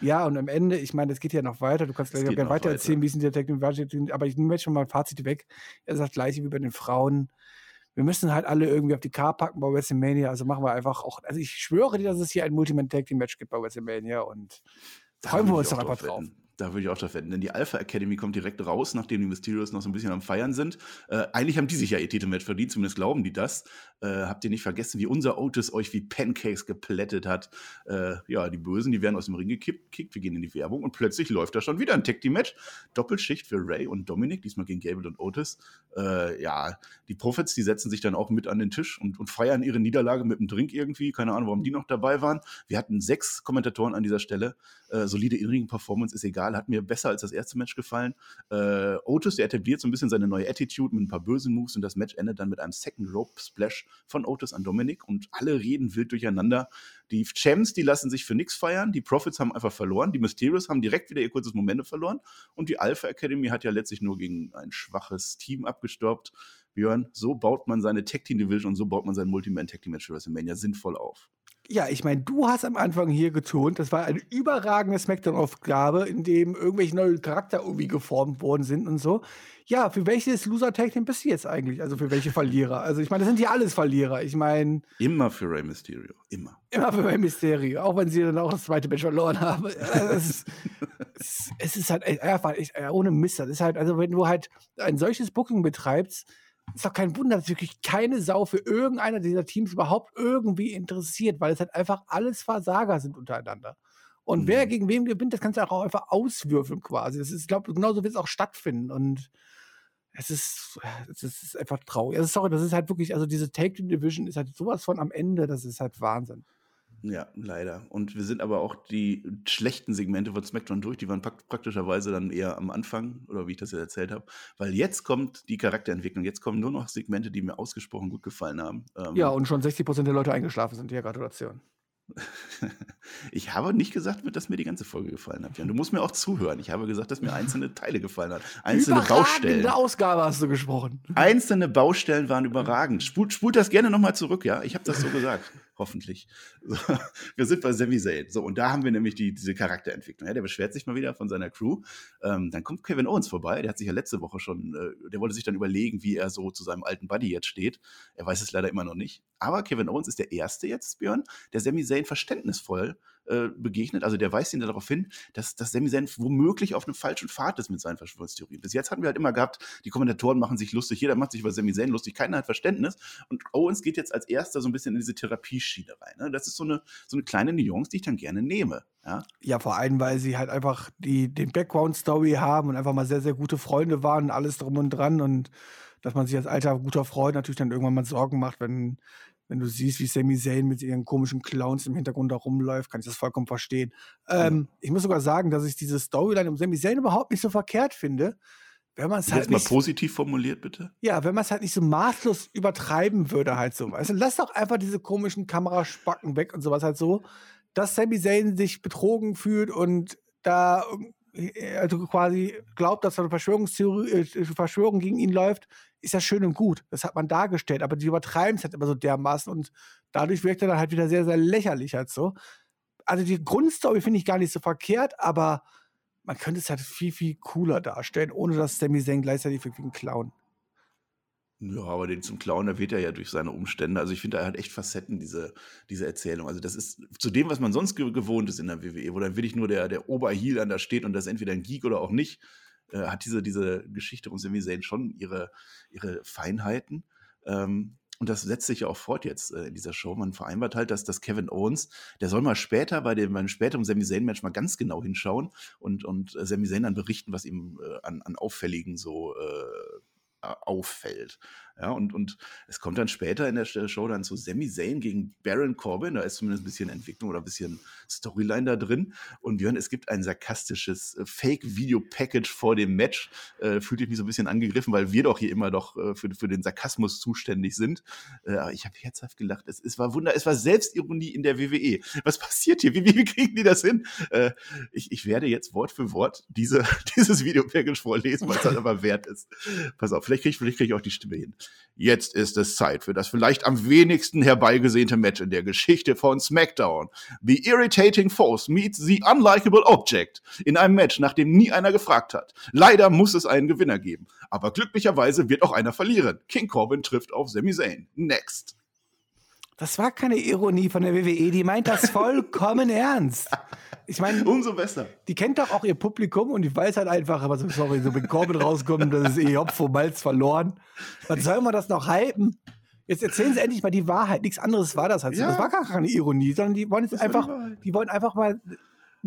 ja, und am Ende, ich meine, es geht ja noch weiter. Du kannst gleich gerne weiter erzählen, wie es in der Tech-Team aber ich nehme jetzt schon mal ein Fazit weg. Er sagt gleich wie bei den Frauen. Wir müssen halt alle irgendwie auf die K packen bei WrestleMania. Also machen wir einfach auch. Also ich schwöre dir, dass es hier ein Multiman Tag Team Match gibt bei WrestleMania und freuen wir uns doch einfach drauf. Wetten. Da würde ich auch drauf wetten, denn die Alpha Academy kommt direkt raus, nachdem die Mysterios noch so ein bisschen am Feiern sind. Äh, eigentlich haben die sich ja ihr Titelmatch verdient, zumindest glauben die das. Äh, habt ihr nicht vergessen, wie unser Otis euch wie Pancakes geplättet hat? Äh, ja, die Bösen, die werden aus dem Ring gekippt, kickt, wir gehen in die Werbung und plötzlich läuft da schon wieder ein Tag Team Match. Doppelschicht für Ray und Dominic, diesmal gegen Gable und Otis. Äh, ja, die Prophets, die setzen sich dann auch mit an den Tisch und, und feiern ihre Niederlage mit einem Drink irgendwie. Keine Ahnung, warum die noch dabei waren. Wir hatten sechs Kommentatoren an dieser Stelle. Äh, solide In-Ring-Performance ist egal, hat mir besser als das erste Match gefallen. Äh, Otis, der etabliert so ein bisschen seine neue Attitude mit ein paar bösen Moves und das Match endet dann mit einem Second Rope Splash von Otis an Dominic und alle reden wild durcheinander. Die Champs, die lassen sich für nichts feiern, die Profits haben einfach verloren, die Mysterios haben direkt wieder ihr kurzes Momentum verloren und die Alpha Academy hat ja letztlich nur gegen ein schwaches Team abgestoppt. Björn, so baut man seine Tag Team Division und so baut man sein Multiman Tag Team Match für WrestleMania sinnvoll auf. Ja, ich meine, du hast am Anfang hier getont, das war eine überragende Smackdown-Aufgabe, in dem irgendwelche neue Charakter irgendwie geformt worden sind und so. Ja, für welches Loser-Tag-Team bist du jetzt eigentlich? Also für welche Verlierer? Also ich meine, das sind ja alles Verlierer. Ich meine. Immer für Rey Mysterio. Immer. Immer für Rey Mysterio. Auch wenn sie dann auch das zweite Match verloren haben. es, ist, es ist halt einfach, ohne Mist. Das ist halt, also wenn du halt ein solches Booking betreibst, ist doch kein Wunder, dass wirklich keine Sau für irgendeiner dieser Teams überhaupt irgendwie interessiert, weil es halt einfach alles Versager sind untereinander. Und Mhm. wer gegen wem gewinnt, das kannst du auch einfach auswürfeln quasi. Das ist, ich glaube, genauso wird es auch stattfinden. Und es ist, es ist, es ist einfach traurig. Also sorry, das ist halt wirklich, also diese Take-Division ist halt sowas von am Ende, das ist halt Wahnsinn. Ja, leider. Und wir sind aber auch die schlechten Segmente von SmackDown durch. Die waren prak praktischerweise dann eher am Anfang, oder wie ich das jetzt erzählt habe. Weil jetzt kommt die Charakterentwicklung. Jetzt kommen nur noch Segmente, die mir ausgesprochen gut gefallen haben. Ähm, Ja, und schon 60% der Leute eingeschlafen sind. Ja, Gratulation. ich habe nicht gesagt, dass mir die ganze Folge gefallen hat. Jan. Du musst mir auch zuhören. Ich habe gesagt, dass mir einzelne Teile gefallen hat. Einzelne Baustellen. Überragende Ausgabe hast du gesprochen. Einzelne Baustellen waren überragend. Spult, spult das gerne nochmal zurück, ja? Ich habe das so gesagt. Hoffentlich. Wir sind bei Sami Zayn. So, und da haben wir nämlich die, diese Charakterentwicklung. Ja, der beschwert sich mal wieder von seiner Crew. Ähm, dann kommt Kevin Owens vorbei. Der hat sich ja letzte Woche schon, äh, der wollte sich dann überlegen, wie er so zu seinem alten Buddy jetzt steht. Er weiß es leider immer noch nicht. Aber Kevin Owens ist der Erste jetzt, Björn, der Sami Zayn verständnisvoll äh, begegnet. Also der weist ihn darauf hin, dass, dass Sami Zayn womöglich auf einem falschen Pfad ist mit seinen Verschwörungstheorien. Bis jetzt hatten wir halt immer gehabt, die Kommentatoren machen sich lustig, jeder macht sich über Sami Zayn lustig, keiner hat Verständnis. Und Owens geht jetzt als erster so ein bisschen in diese Therapieschiene rein. Ne? Das ist so eine, so eine kleine Nuance, die ich dann gerne nehme. Ja? Ja, vor allem, weil sie halt einfach die, den Background-Story haben und einfach mal sehr, sehr gute Freunde waren und alles drum und dran. Und dass man sich als alter, guter Freund natürlich dann irgendwann mal Sorgen macht, wenn, wenn du siehst, wie Sami Zayn mit ihren komischen Clowns im Hintergrund da rumläuft, kann ich das vollkommen verstehen. Ähm, ich muss sogar sagen, dass ich diese Storyline um Sami Zayn überhaupt nicht so verkehrt finde. Wenn man es halt Jetzt mal nicht, positiv formuliert, bitte. ja, wenn man es halt nicht so maßlos übertreiben würde, halt so. Du, lass doch einfach diese komischen Kameraspacken weg und sowas halt so, dass Sami Zayn sich betrogen fühlt und da äh, also quasi glaubt, dass da eine Verschwörungstheorie, äh, Verschwörung gegen ihn läuft, ist ja schön und gut. Das hat man dargestellt, aber die übertreiben es halt immer so dermaßen und dadurch wirkt er dann halt wieder sehr, sehr lächerlich halt so. Also die Grundstory finde ich gar nicht so verkehrt, aber man könnte es halt viel, viel cooler darstellen, ohne dass Sami Zayn gleichzeitig wirkt wie ein Clown. Ja, aber den zum Clown, da wird er ja durch seine Umstände. Also ich finde, er hat echt Facetten, diese, diese Erzählung. Also das ist zu dem, was man sonst ge gewohnt ist in der WWE, wo dann wirklich nur der, der Oberheel an da steht und das entweder ein Geek oder auch nicht, äh, hat diese, diese Geschichte um Sami Zayn schon ihre, ihre Feinheiten. Ähm, und das setzt sich ja auch fort jetzt äh, in dieser Show. Man vereinbart halt, dass, dass Kevin Owens, der soll mal später bei dem, beim späteren Sami Zayn-Match mal ganz genau hinschauen und, und äh, Sami Zayn dann berichten, was ihm äh, an, an Auffälligen so äh, auffällt. Ja, und, und es kommt dann später in der Show dann zu Sami Zayn gegen Baron Corbin. Da ist zumindest ein bisschen Entwicklung oder ein bisschen Storyline da drin. Und Björn, es gibt ein sarkastisches äh, Fake-Video-Package vor dem Match. Äh, fühlte ich mich so ein bisschen angegriffen, weil wir doch hier immer doch äh, für, für den Sarkasmus zuständig sind. Äh, ich habe herzhaft gelacht. Es, es war Wunder, es war Selbstironie in der WWE. Was passiert hier? Wie, wie kriegen die das hin? Äh, ich, ich werde jetzt Wort für Wort diese, dieses Video-Package vorlesen, weil es halt aber wert ist. Pass auf, vielleicht kriege krieg ich auch die Stimme hin. Jetzt ist es Zeit für das vielleicht am wenigsten herbeigesehnte Match in der Geschichte von SmackDown. The Irritating Force meets the Unlikable Object in einem Match, nach dem nie einer gefragt hat. Leider muss es einen Gewinner geben, aber glücklicherweise wird auch einer verlieren. King Corbin trifft auf Sami Zayn. Next. Das war keine Ironie von der WWE, die meint das vollkommen ernst. Ich meine, Umso besser. die kennt doch auch ihr Publikum und die weiß halt einfach, aber so, sorry, so mit Corbin rauskommen, das ist eh Hopf vom Malz verloren. Was soll man das noch hypen? Jetzt erzählen sie endlich mal die Wahrheit. Nichts anderes war das halt. Ja. Das war gar keine Ironie, sondern die wollen jetzt Das war die einfach, die wollen einfach mal eine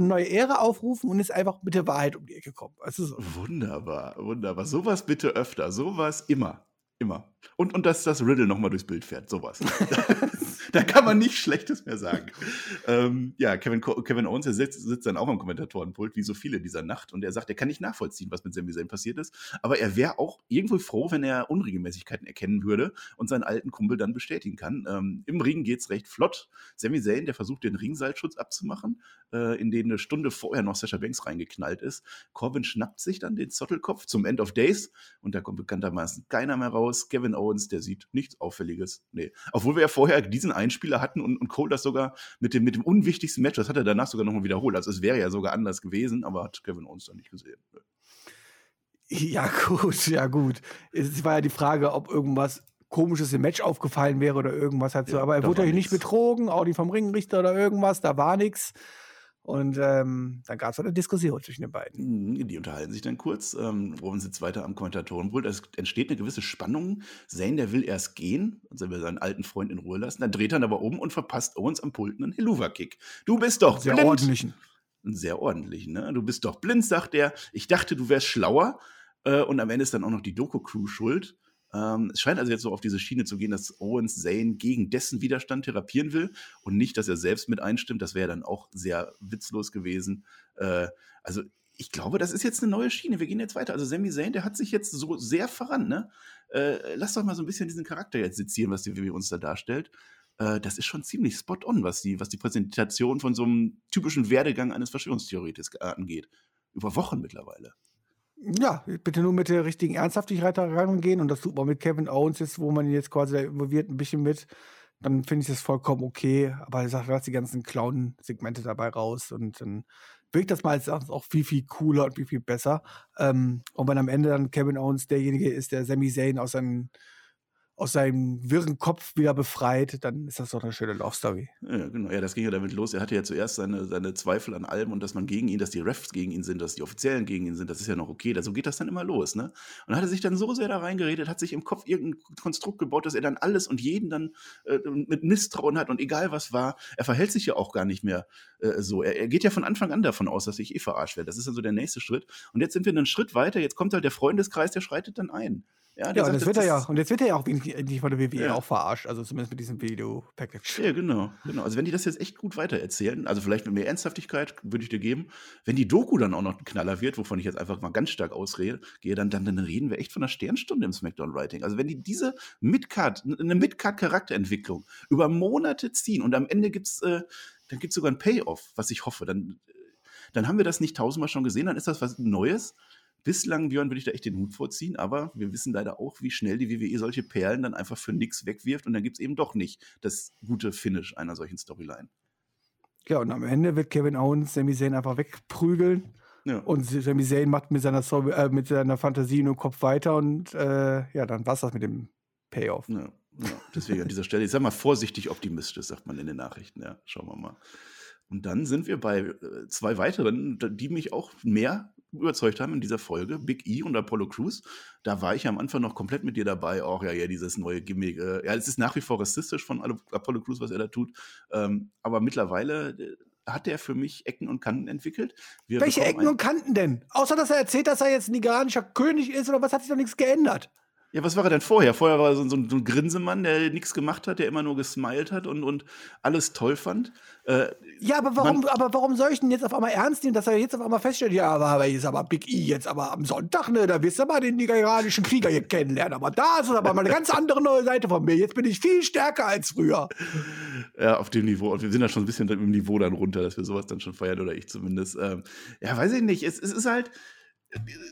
neue Ära aufrufen und ist einfach mit der Wahrheit um die Ecke kommen. Also so. Wunderbar, wunderbar. Sowas bitte öfter. Sowas immer. Immer. Und, und dass das Riddle nochmal durchs Bild fährt. Sowas. da kann man nichts Schlechtes mehr sagen. ähm, ja, Kevin, Kevin Owens der sitzt, sitzt dann auch am Kommentatorenpult, wie so viele dieser Nacht. Und er sagt, er kann nicht nachvollziehen, was mit Sami Zayn passiert ist. Aber er wäre auch irgendwo froh, wenn er Unregelmäßigkeiten erkennen würde und seinen alten Kumpel dann bestätigen kann. Ähm, Im Ring geht's recht flott. Sami Zayn, der versucht, den Ringseilschutz abzumachen, äh, in den eine Stunde vorher noch Sasha Banks reingeknallt ist. Corbin schnappt sich dann den Zottelkopf zum End of Days und da kommt bekanntermaßen keiner mehr raus. Kevin Owens, der sieht nichts Auffälliges. Nee. Obwohl wir ja vorher diesen Einspieler hatten und, und Cole das sogar mit dem, mit dem unwichtigsten Match, das hat er danach sogar nochmal wiederholt. Also es wäre ja sogar anders gewesen, aber hat Kevin Owens dann nicht gesehen. Ja, gut, ja, gut. Es war ja die Frage, ob irgendwas Komisches im Match aufgefallen wäre oder irgendwas halt so. Ja, Aber er wurde ja nicht betrogen, auch nicht vom Ringrichter oder irgendwas, da war nichts. Und ähm, dann gab es eine Diskussion zwischen den beiden. Mhm, Die unterhalten sich dann kurz. Ähm, Rowan sitzt weiter am Kommentatorenpult. Es entsteht eine gewisse Spannung. Zane, der will erst gehen, also will seinen alten Freund in Ruhe lassen. Dann dreht er aber um und verpasst Owens am Pult einen Helluva-Kick. Du bist doch Sehr blind. ordentlichen. Sehr ordentlichen, ne? Du bist doch blind, sagt er. Ich dachte, du wärst schlauer. Äh, und am Ende ist dann auch noch die Doku-Crew schuld. Ähm, es scheint also jetzt so auf diese Schiene zu gehen, dass Owens Zane gegen dessen Widerstand therapieren will und nicht, dass er selbst mit einstimmt. Das wäre dann auch sehr witzlos gewesen. Äh, also ich glaube, das ist jetzt eine neue Schiene. Wir gehen jetzt weiter. Also Sami Zayn, der hat sich jetzt so sehr voran. Ne? Äh, lass doch mal so ein bisschen diesen Charakter jetzt sezieren, was die WWE uns da darstellt. Äh, das ist schon ziemlich spot on, was die, was die Präsentation von so einem typischen Werdegang eines Verschwörungstheoretikers angeht. Über Wochen mittlerweile. Ja, bitte nur mit der richtigen Ernsthaftigkeit da rangehen und das tut man mit Kevin Owens jetzt, wo man ihn jetzt quasi involviert ein bisschen mit. Dann finde ich das vollkommen okay. Aber ich sage, lass die ganzen Clown-Segmente dabei raus und dann wirkt das mal auch viel, viel cooler und viel, viel besser. Ähm, und wenn am Ende dann Kevin Owens derjenige ist, der Sami Zayn aus seinem, aus seinem wirren Kopf wieder befreit, dann ist das doch eine schöne Love Story. Ja, genau. Ja, das ging ja damit los. Er hatte ja zuerst seine, seine Zweifel an allem und dass man gegen ihn, dass die Refs gegen ihn sind, dass die Offiziellen gegen ihn sind, das ist ja noch okay. So geht das dann immer los, ne? Und hat er sich dann so sehr da reingeredet, hat sich im Kopf irgendein Konstrukt gebaut, dass er dann alles und jeden dann äh, mit Misstrauen hat und egal was war, er verhält sich ja auch gar nicht mehr äh, so. Er, er geht ja von Anfang an davon aus, dass ich eh verarscht werde. Das ist dann so der nächste Schritt. Und jetzt sind wir einen Schritt weiter. Jetzt kommt halt der Freundeskreis, der schreitet dann ein. Ja, Ja, und sagt, wird er ja. Und jetzt wird er ja auch endlich von der WWE Ja. auch verarscht. Also zumindest mit diesem Video-Package. Ja, genau, genau. Also wenn die das jetzt echt gut weitererzählen, also vielleicht mit mehr Ernsthaftigkeit, würde ich dir geben, wenn die Doku dann auch noch ein Knaller wird, wovon ich jetzt einfach mal ganz stark ausgehe, gehe, dann, dann, dann reden wir echt von einer Sternstunde im SmackDown-Writing. Also wenn die diese Midcard, eine Midcard-Charakterentwicklung über Monate ziehen und am Ende gibt's, äh, dann gibt's sogar ein Payoff, was ich hoffe, dann, äh, dann haben wir das nicht tausendmal schon gesehen, dann ist das was Neues. Bislang, Björn, würde ich da echt den Hut vorziehen, aber wir wissen leider auch, wie schnell die WWE solche Perlen dann einfach für nix wegwirft und dann gibt es eben doch nicht das gute Finish einer solchen Storyline. Ja, und am Ende wird Kevin Owens Sami Zayn einfach wegprügeln. Ja. Und Sami Zayn macht mit seiner, Story, äh, mit seiner Fantasie nur Kopf weiter und äh, ja, dann war's das mit dem Payoff. Ja, ja. Deswegen an dieser Stelle, ich sag mal vorsichtig optimistisch, sagt man in den Nachrichten. Ja, schauen wir mal. Und dann sind wir bei äh, zwei weiteren, die mich auch mehr überzeugt haben in dieser Folge, Big E und Apollo Crews. Da war ich am Anfang noch komplett mit dir dabei, auch ja, ja, dieses neue Gimmick. Äh, ja, es ist nach wie vor rassistisch von Apollo Crews, was er da tut. Ähm, aber mittlerweile äh, hat er für mich Ecken und Kanten entwickelt. Wir Welche Ecken und Kanten denn? Außer, dass er erzählt, dass er jetzt ein nigerianischer König ist oder was hat sich doch nichts geändert? Ja, was war er denn vorher? Vorher war er so, so, ein- so ein Grinsemann, der nichts gemacht hat, der immer nur gesmiled hat und, und alles toll fand. Äh, Ja, aber warum, Man- aber warum soll ich denn jetzt auf einmal ernst nehmen, dass er jetzt auf einmal feststellt, ja, aber, aber jetzt aber Big E jetzt aber am Sonntag, ne, da wirst du mal den nigerianischen Krieger hier kennenlernen. Aber da ist aber mal eine ganz andere neue Seite von mir. Jetzt bin ich viel stärker als früher. ja, auf dem Niveau. Und wir sind da schon ein bisschen im Niveau dann runter, dass wir sowas dann schon feiern, oder ich zumindest. Ähm, ja, weiß ich nicht. Es, es ist halt.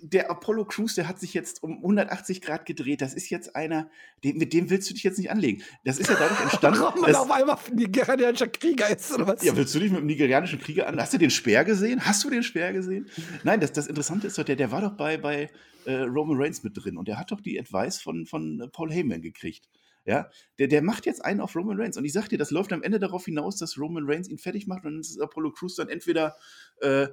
Der Apollo Crews, der hat sich jetzt um 180 Grad gedreht. Das ist jetzt einer, den, mit dem willst du dich jetzt nicht anlegen. Das ist ja dadurch entstanden. Warum man dass- auf einmal ein nigerianischer Krieger ist oder was? Ja, willst du dich mit dem nigerianischen Krieger an? Hast du den Speer gesehen? Hast du den Speer gesehen? Nein, das, das Interessante ist doch, der, der war doch bei, bei äh, Roman Reigns mit drin und der hat doch die Advice von, von Paul Heyman gekriegt. Ja, der, der macht jetzt einen auf Roman Reigns und ich sag dir, das läuft am Ende darauf hinaus, dass Roman Reigns ihn fertig macht und dann ist Apollo Crews dann entweder äh,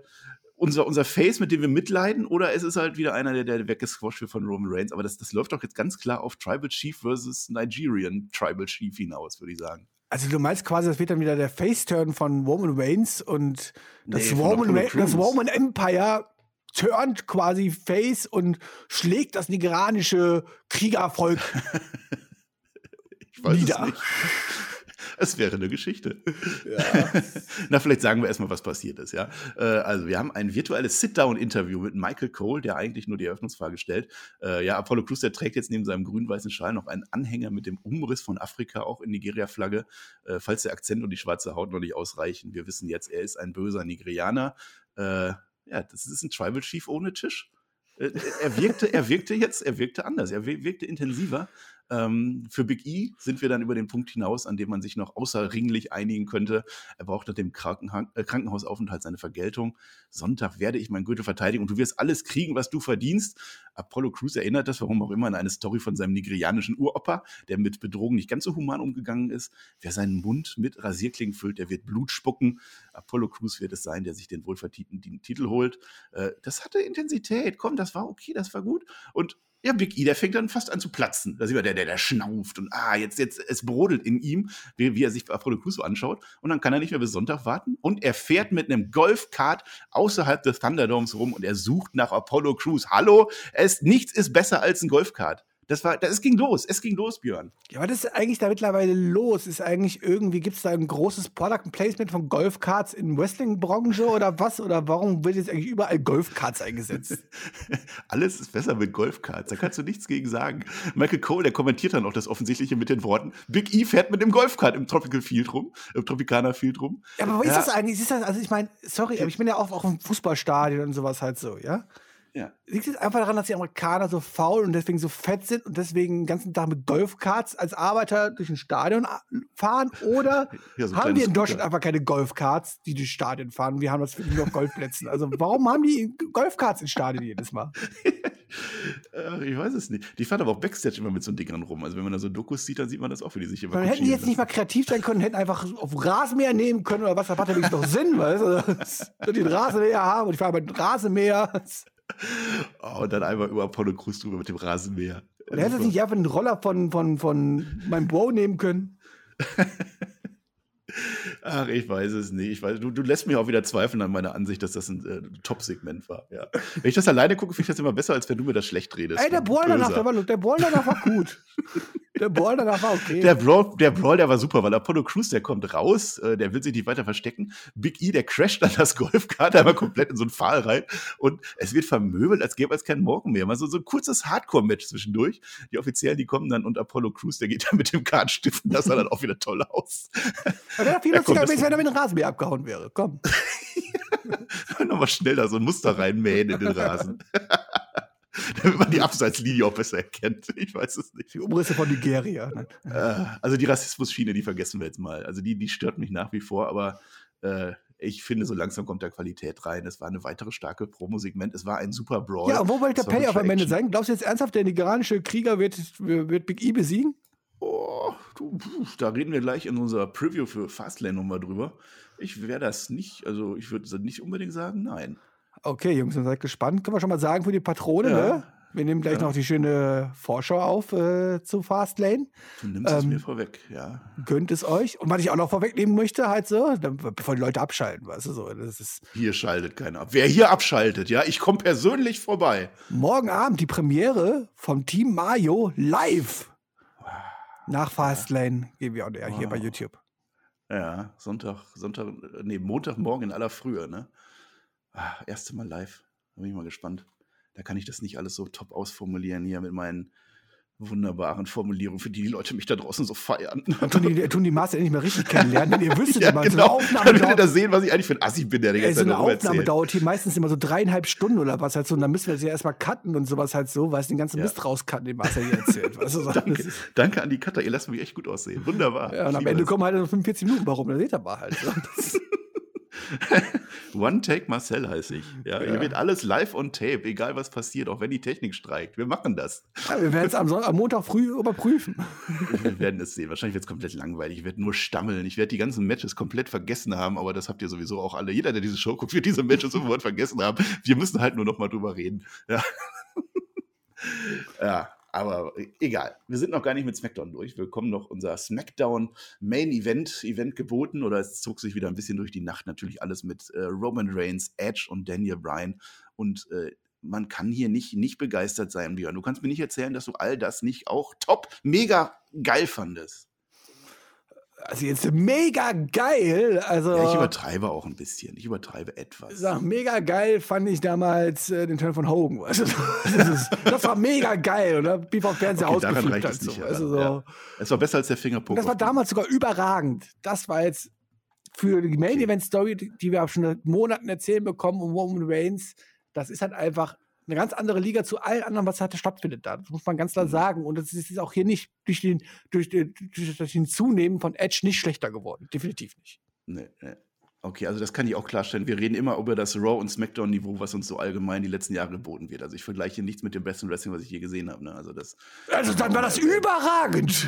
unser, unser Face, mit dem wir mitleiden, oder es ist halt wieder einer, der, der weggesquasht wird von Roman Reigns. Aber das, das läuft doch jetzt ganz klar auf Tribal Chief versus Nigerian Tribal Chief hinaus, würde ich sagen. Also du meinst quasi, das wird dann wieder der Face-Turn von Roman Reigns und das, Nee, Roman, das. Roman Empire turnt quasi Face und schlägt das nigerianische Kriegervolk Ich weiß nieder. es nicht. Es wäre eine Geschichte. Na, vielleicht sagen wir erstmal, was passiert ist, ja. Äh, also, wir haben ein virtuelles Sit-Down-Interview mit Michael Cole, der eigentlich nur die Eröffnungsfrage stellt. Äh, ja, Apollo Crews, der trägt jetzt neben seinem grün-weißen Schal noch einen Anhänger mit dem Umriss von Afrika, auch in Nigeria-Flagge, äh, falls der Akzent und die schwarze Haut noch nicht ausreichen. Wir wissen jetzt, er ist ein böser Nigerianer. Ja, das ist ein Tribal Chief ohne Tisch. Er wirkte, er wirkte jetzt, er wirkte anders, er wir- wirkte intensiver. Ähm, für Big E sind wir dann über den Punkt hinaus, an dem man sich noch außerringlich einigen könnte. Er braucht nach dem Krankenha äh, Krankenhausaufenthalt seine Vergeltung. Sonntag werde ich meinen Gürtel verteidigen und du wirst alles kriegen, was du verdienst. Apollo Crews erinnert das, warum auch immer, an eine Story von seinem nigerianischen Uropa, der mit Bedrohung nicht ganz so human umgegangen ist. Wer seinen Mund mit Rasierklingen füllt, der wird Blut spucken. Apollo Crews wird es sein, der sich den wohlverdienten Titel holt. Äh, das hatte Intensität. Komm, das war okay, das war gut. Und ja, Big E, der fängt dann fast an zu platzen. Da sieht man, der, der, der schnauft und ah, jetzt, jetzt, es brodelt in ihm, wie, wie er sich Apollo Crews so anschaut. Und dann kann er nicht mehr bis Sonntag warten. Und er fährt mit einem Golfkart außerhalb des Thunderdomes rum und er sucht nach Apollo Crews. Hallo, es, nichts ist besser als ein Golfkart. Das war, das ging los. Es ging los, Björn. Ja, was ist eigentlich da mittlerweile los? Ist eigentlich irgendwie, gibt es da ein großes Product Placement von Golfkarts in Wrestling-Branche oder was? Oder warum wird jetzt eigentlich überall Golfkarts eingesetzt? Alles ist besser mit Golfkarts. Da kannst du nichts gegen sagen. Michael Cole, der kommentiert dann auch das Offensichtliche mit den Worten: Big E fährt mit dem Golfkart im Tropical Field rum, im Tropicana Field rum. Ja, aber wo Ja. ist das eigentlich? Ist das, also ich meine, sorry, aber ich bin ja auch, auch im Fußballstadion und sowas halt so, ja? Ja. Liegt es einfach daran, dass die Amerikaner so faul und deswegen so fett sind und deswegen den ganzen Tag mit Golfkarts als Arbeiter durch ein Stadion a- fahren? Oder Ja, so haben wir in Scooter. Deutschland einfach keine Golfkarts, die durch Stadien fahren? Wir haben das nur auf Golfplätzen. Also warum haben die Golfkarts in Stadien jedes Mal? Äh, ich weiß es nicht. Die fahren aber auch Backstage immer mit so Dingern rum. Also wenn man da so Dokus sieht, dann sieht man das auch, wie die sich immer Dann hätten die jetzt nicht mal kreativ sein können, hätten einfach auf Rasenmäher nehmen können oder was, da macht ja wenigstens noch Sinn, weißt du? Die Rasenmäher haben und ich fahre mit Rasenmäher. Oh, und dann einmal über Apollo Crews drüber mit dem Rasenmäher. Und er hätte sich einfach einen Roller von, von, von meinem Bro nehmen können. Ach, ich weiß es nicht. Ich weiß, du, du lässt mich auch wieder zweifeln an meiner Ansicht, dass das ein äh, Top-Segment war. Ja. Wenn ich das alleine gucke, finde ich das immer besser, als wenn du mir das schlecht redest. Ey, der Brawl danach, der, war, der Brawl danach war gut. Der Brawl danach war okay. Der Brawl, der Brawl, der war super, weil Apollo Crews, der kommt raus, äh, der will sich nicht weiter verstecken. Big E, der crasht dann das Golfkart einmal komplett in so einen Pfahl rein und es wird vermöbelt, als gäbe es keinen Morgen mehr. Mal so, so ein kurzes Hardcore-Match zwischendurch. Die Offiziellen, die kommen dann und Apollo Crews, der geht dann mit dem Kart stiften, das sah dann auch wieder toll aus. Aber wäre viel lustiger gewesen, wenn er mit dem Rasenmäher abgehauen wäre. Komm. Nochmal schnell da so ein Muster reinmähen in den Rasen. Damit man die Abseitslinie auch besser erkennt. Ich weiß es nicht. Die Umrisse von Nigeria. ne? Äh, also die Rassismus-Schiene, die vergessen wir jetzt mal. Also die, die stört mich nach wie vor, aber äh, ich finde, so langsam kommt da Qualität rein. Es war eine weitere starke Promo-Segment. Es war ein super Brawl. Ja, und wo wollte der Payoff am Ende sein? Glaubst du jetzt ernsthaft, der nigerianische Krieger wird, wird Big E besiegen? Oh, du, da reden wir gleich in unserer Preview für Fastlane nochmal drüber. Ich wäre das nicht, also ich würde nicht unbedingt sagen, nein. Okay, Jungs, dann seid gespannt. Können wir schon mal sagen für die Patrone, Ja. ne? Wir nehmen gleich Ja. noch die schöne Vorschau auf äh, zu Fastlane. Du nimmst es Ähm, mir vorweg, ja. Gönnt es euch. Und was ich auch noch vorwegnehmen möchte, halt so, bevor die Leute abschalten, weißt du so. Das ist Hier schaltet keiner ab. Wer hier abschaltet, ja, ich komme persönlich vorbei. morgen Abend die Premiere vom Team Mario live. Nach Fastlane gehen wir auch ja, hier bei Wow. YouTube. Ja, Sonntag, Sonntag, nee, Montagmorgen in aller Frühe, ne? Ah, erste Mal live. Da bin ich mal gespannt. Da kann ich das nicht alles so top ausformulieren hier mit meinen wunderbaren Formulierungen, für die die Leute mich da draußen so feiern. Dann tun die, tun die Master nicht mehr richtig kennenlernen, denn ihr wüsstet ja, immer, so eine genau. Aufnahme Dann das sehen, was ich eigentlich für ein Assi bin, der die ganze so Zeit eine darüber Aufnahme erzählt. dauert hier meistens immer so dreieinhalb Stunden oder was halt so. Und dann müssen wir das ja erstmal cutten und sowas halt so, weil es den ganzen Ja. Mist rauscutten, den Marcel hier erzählt. Weißt du, so. Danke, danke an die Cutter, ihr lasst mich echt gut aussehen. Wunderbar. Ja, und am Ende das. kommen halt nur 45 Minuten warum. Da seht ihr mal halt. One Take Marcel heiße ich. Ja, Ja. Hier wird alles live on tape, egal was passiert, auch wenn die Technik streikt. Wir machen das. Ja, wir werden es am, am Montag früh überprüfen. Wir werden es sehen. Wahrscheinlich wird es komplett langweilig. Ich werde nur stammeln. Ich werde die ganzen Matches komplett vergessen haben, aber das habt ihr sowieso auch alle. Jeder, der diese Show guckt, wird diese Matches sofort vergessen haben. Wir müssen halt nur noch mal drüber reden. Ja. ja, aber egal. Wir sind noch gar nicht mit SmackDown durch. Wir kommen noch unser SmackDown Main Event, Event geboten oder es zog sich wieder ein bisschen durch die Nacht. Natürlich alles mit äh, Roman Reigns, Edge und Daniel Bryan und äh, man kann hier nicht, nicht begeistert sein, Björn. Du kannst mir nicht erzählen, dass du all das nicht auch top, mega geil fandest. Also jetzt mega geil. Also Ja, ich übertreibe auch ein bisschen. Ich übertreibe etwas. sag, mega geil fand ich damals äh, den Turn von Hogan. Du? das, ist, das war mega geil. Oder vom Fernseher Okay, ausgeflippt hat. es So. aber, so. ja. Es war besser als der Fingerpunkt. Das war damals sogar überragend. Das war jetzt für die Main. Event Story, die die wir auch schon seit Monaten erzählen bekommen um Roman Reigns. Das ist halt einfach eine ganz andere Liga zu allen anderen, was hatte stattfindet da. Das muss man ganz klar Mhm. sagen. Und es ist auch hier nicht durch den, durch durch, durch den Zunehmen von Edge nicht schlechter geworden. Definitiv nicht. Nee, nee. Okay, also das kann ich auch klarstellen. Wir reden immer über das Raw- und Smackdown-Niveau, was uns so allgemein die letzten Jahre geboten wird. Also ich vergleiche nichts mit dem besten Wrestling, was ich je gesehen habe. Ne? Also das, Also dann war das überragend.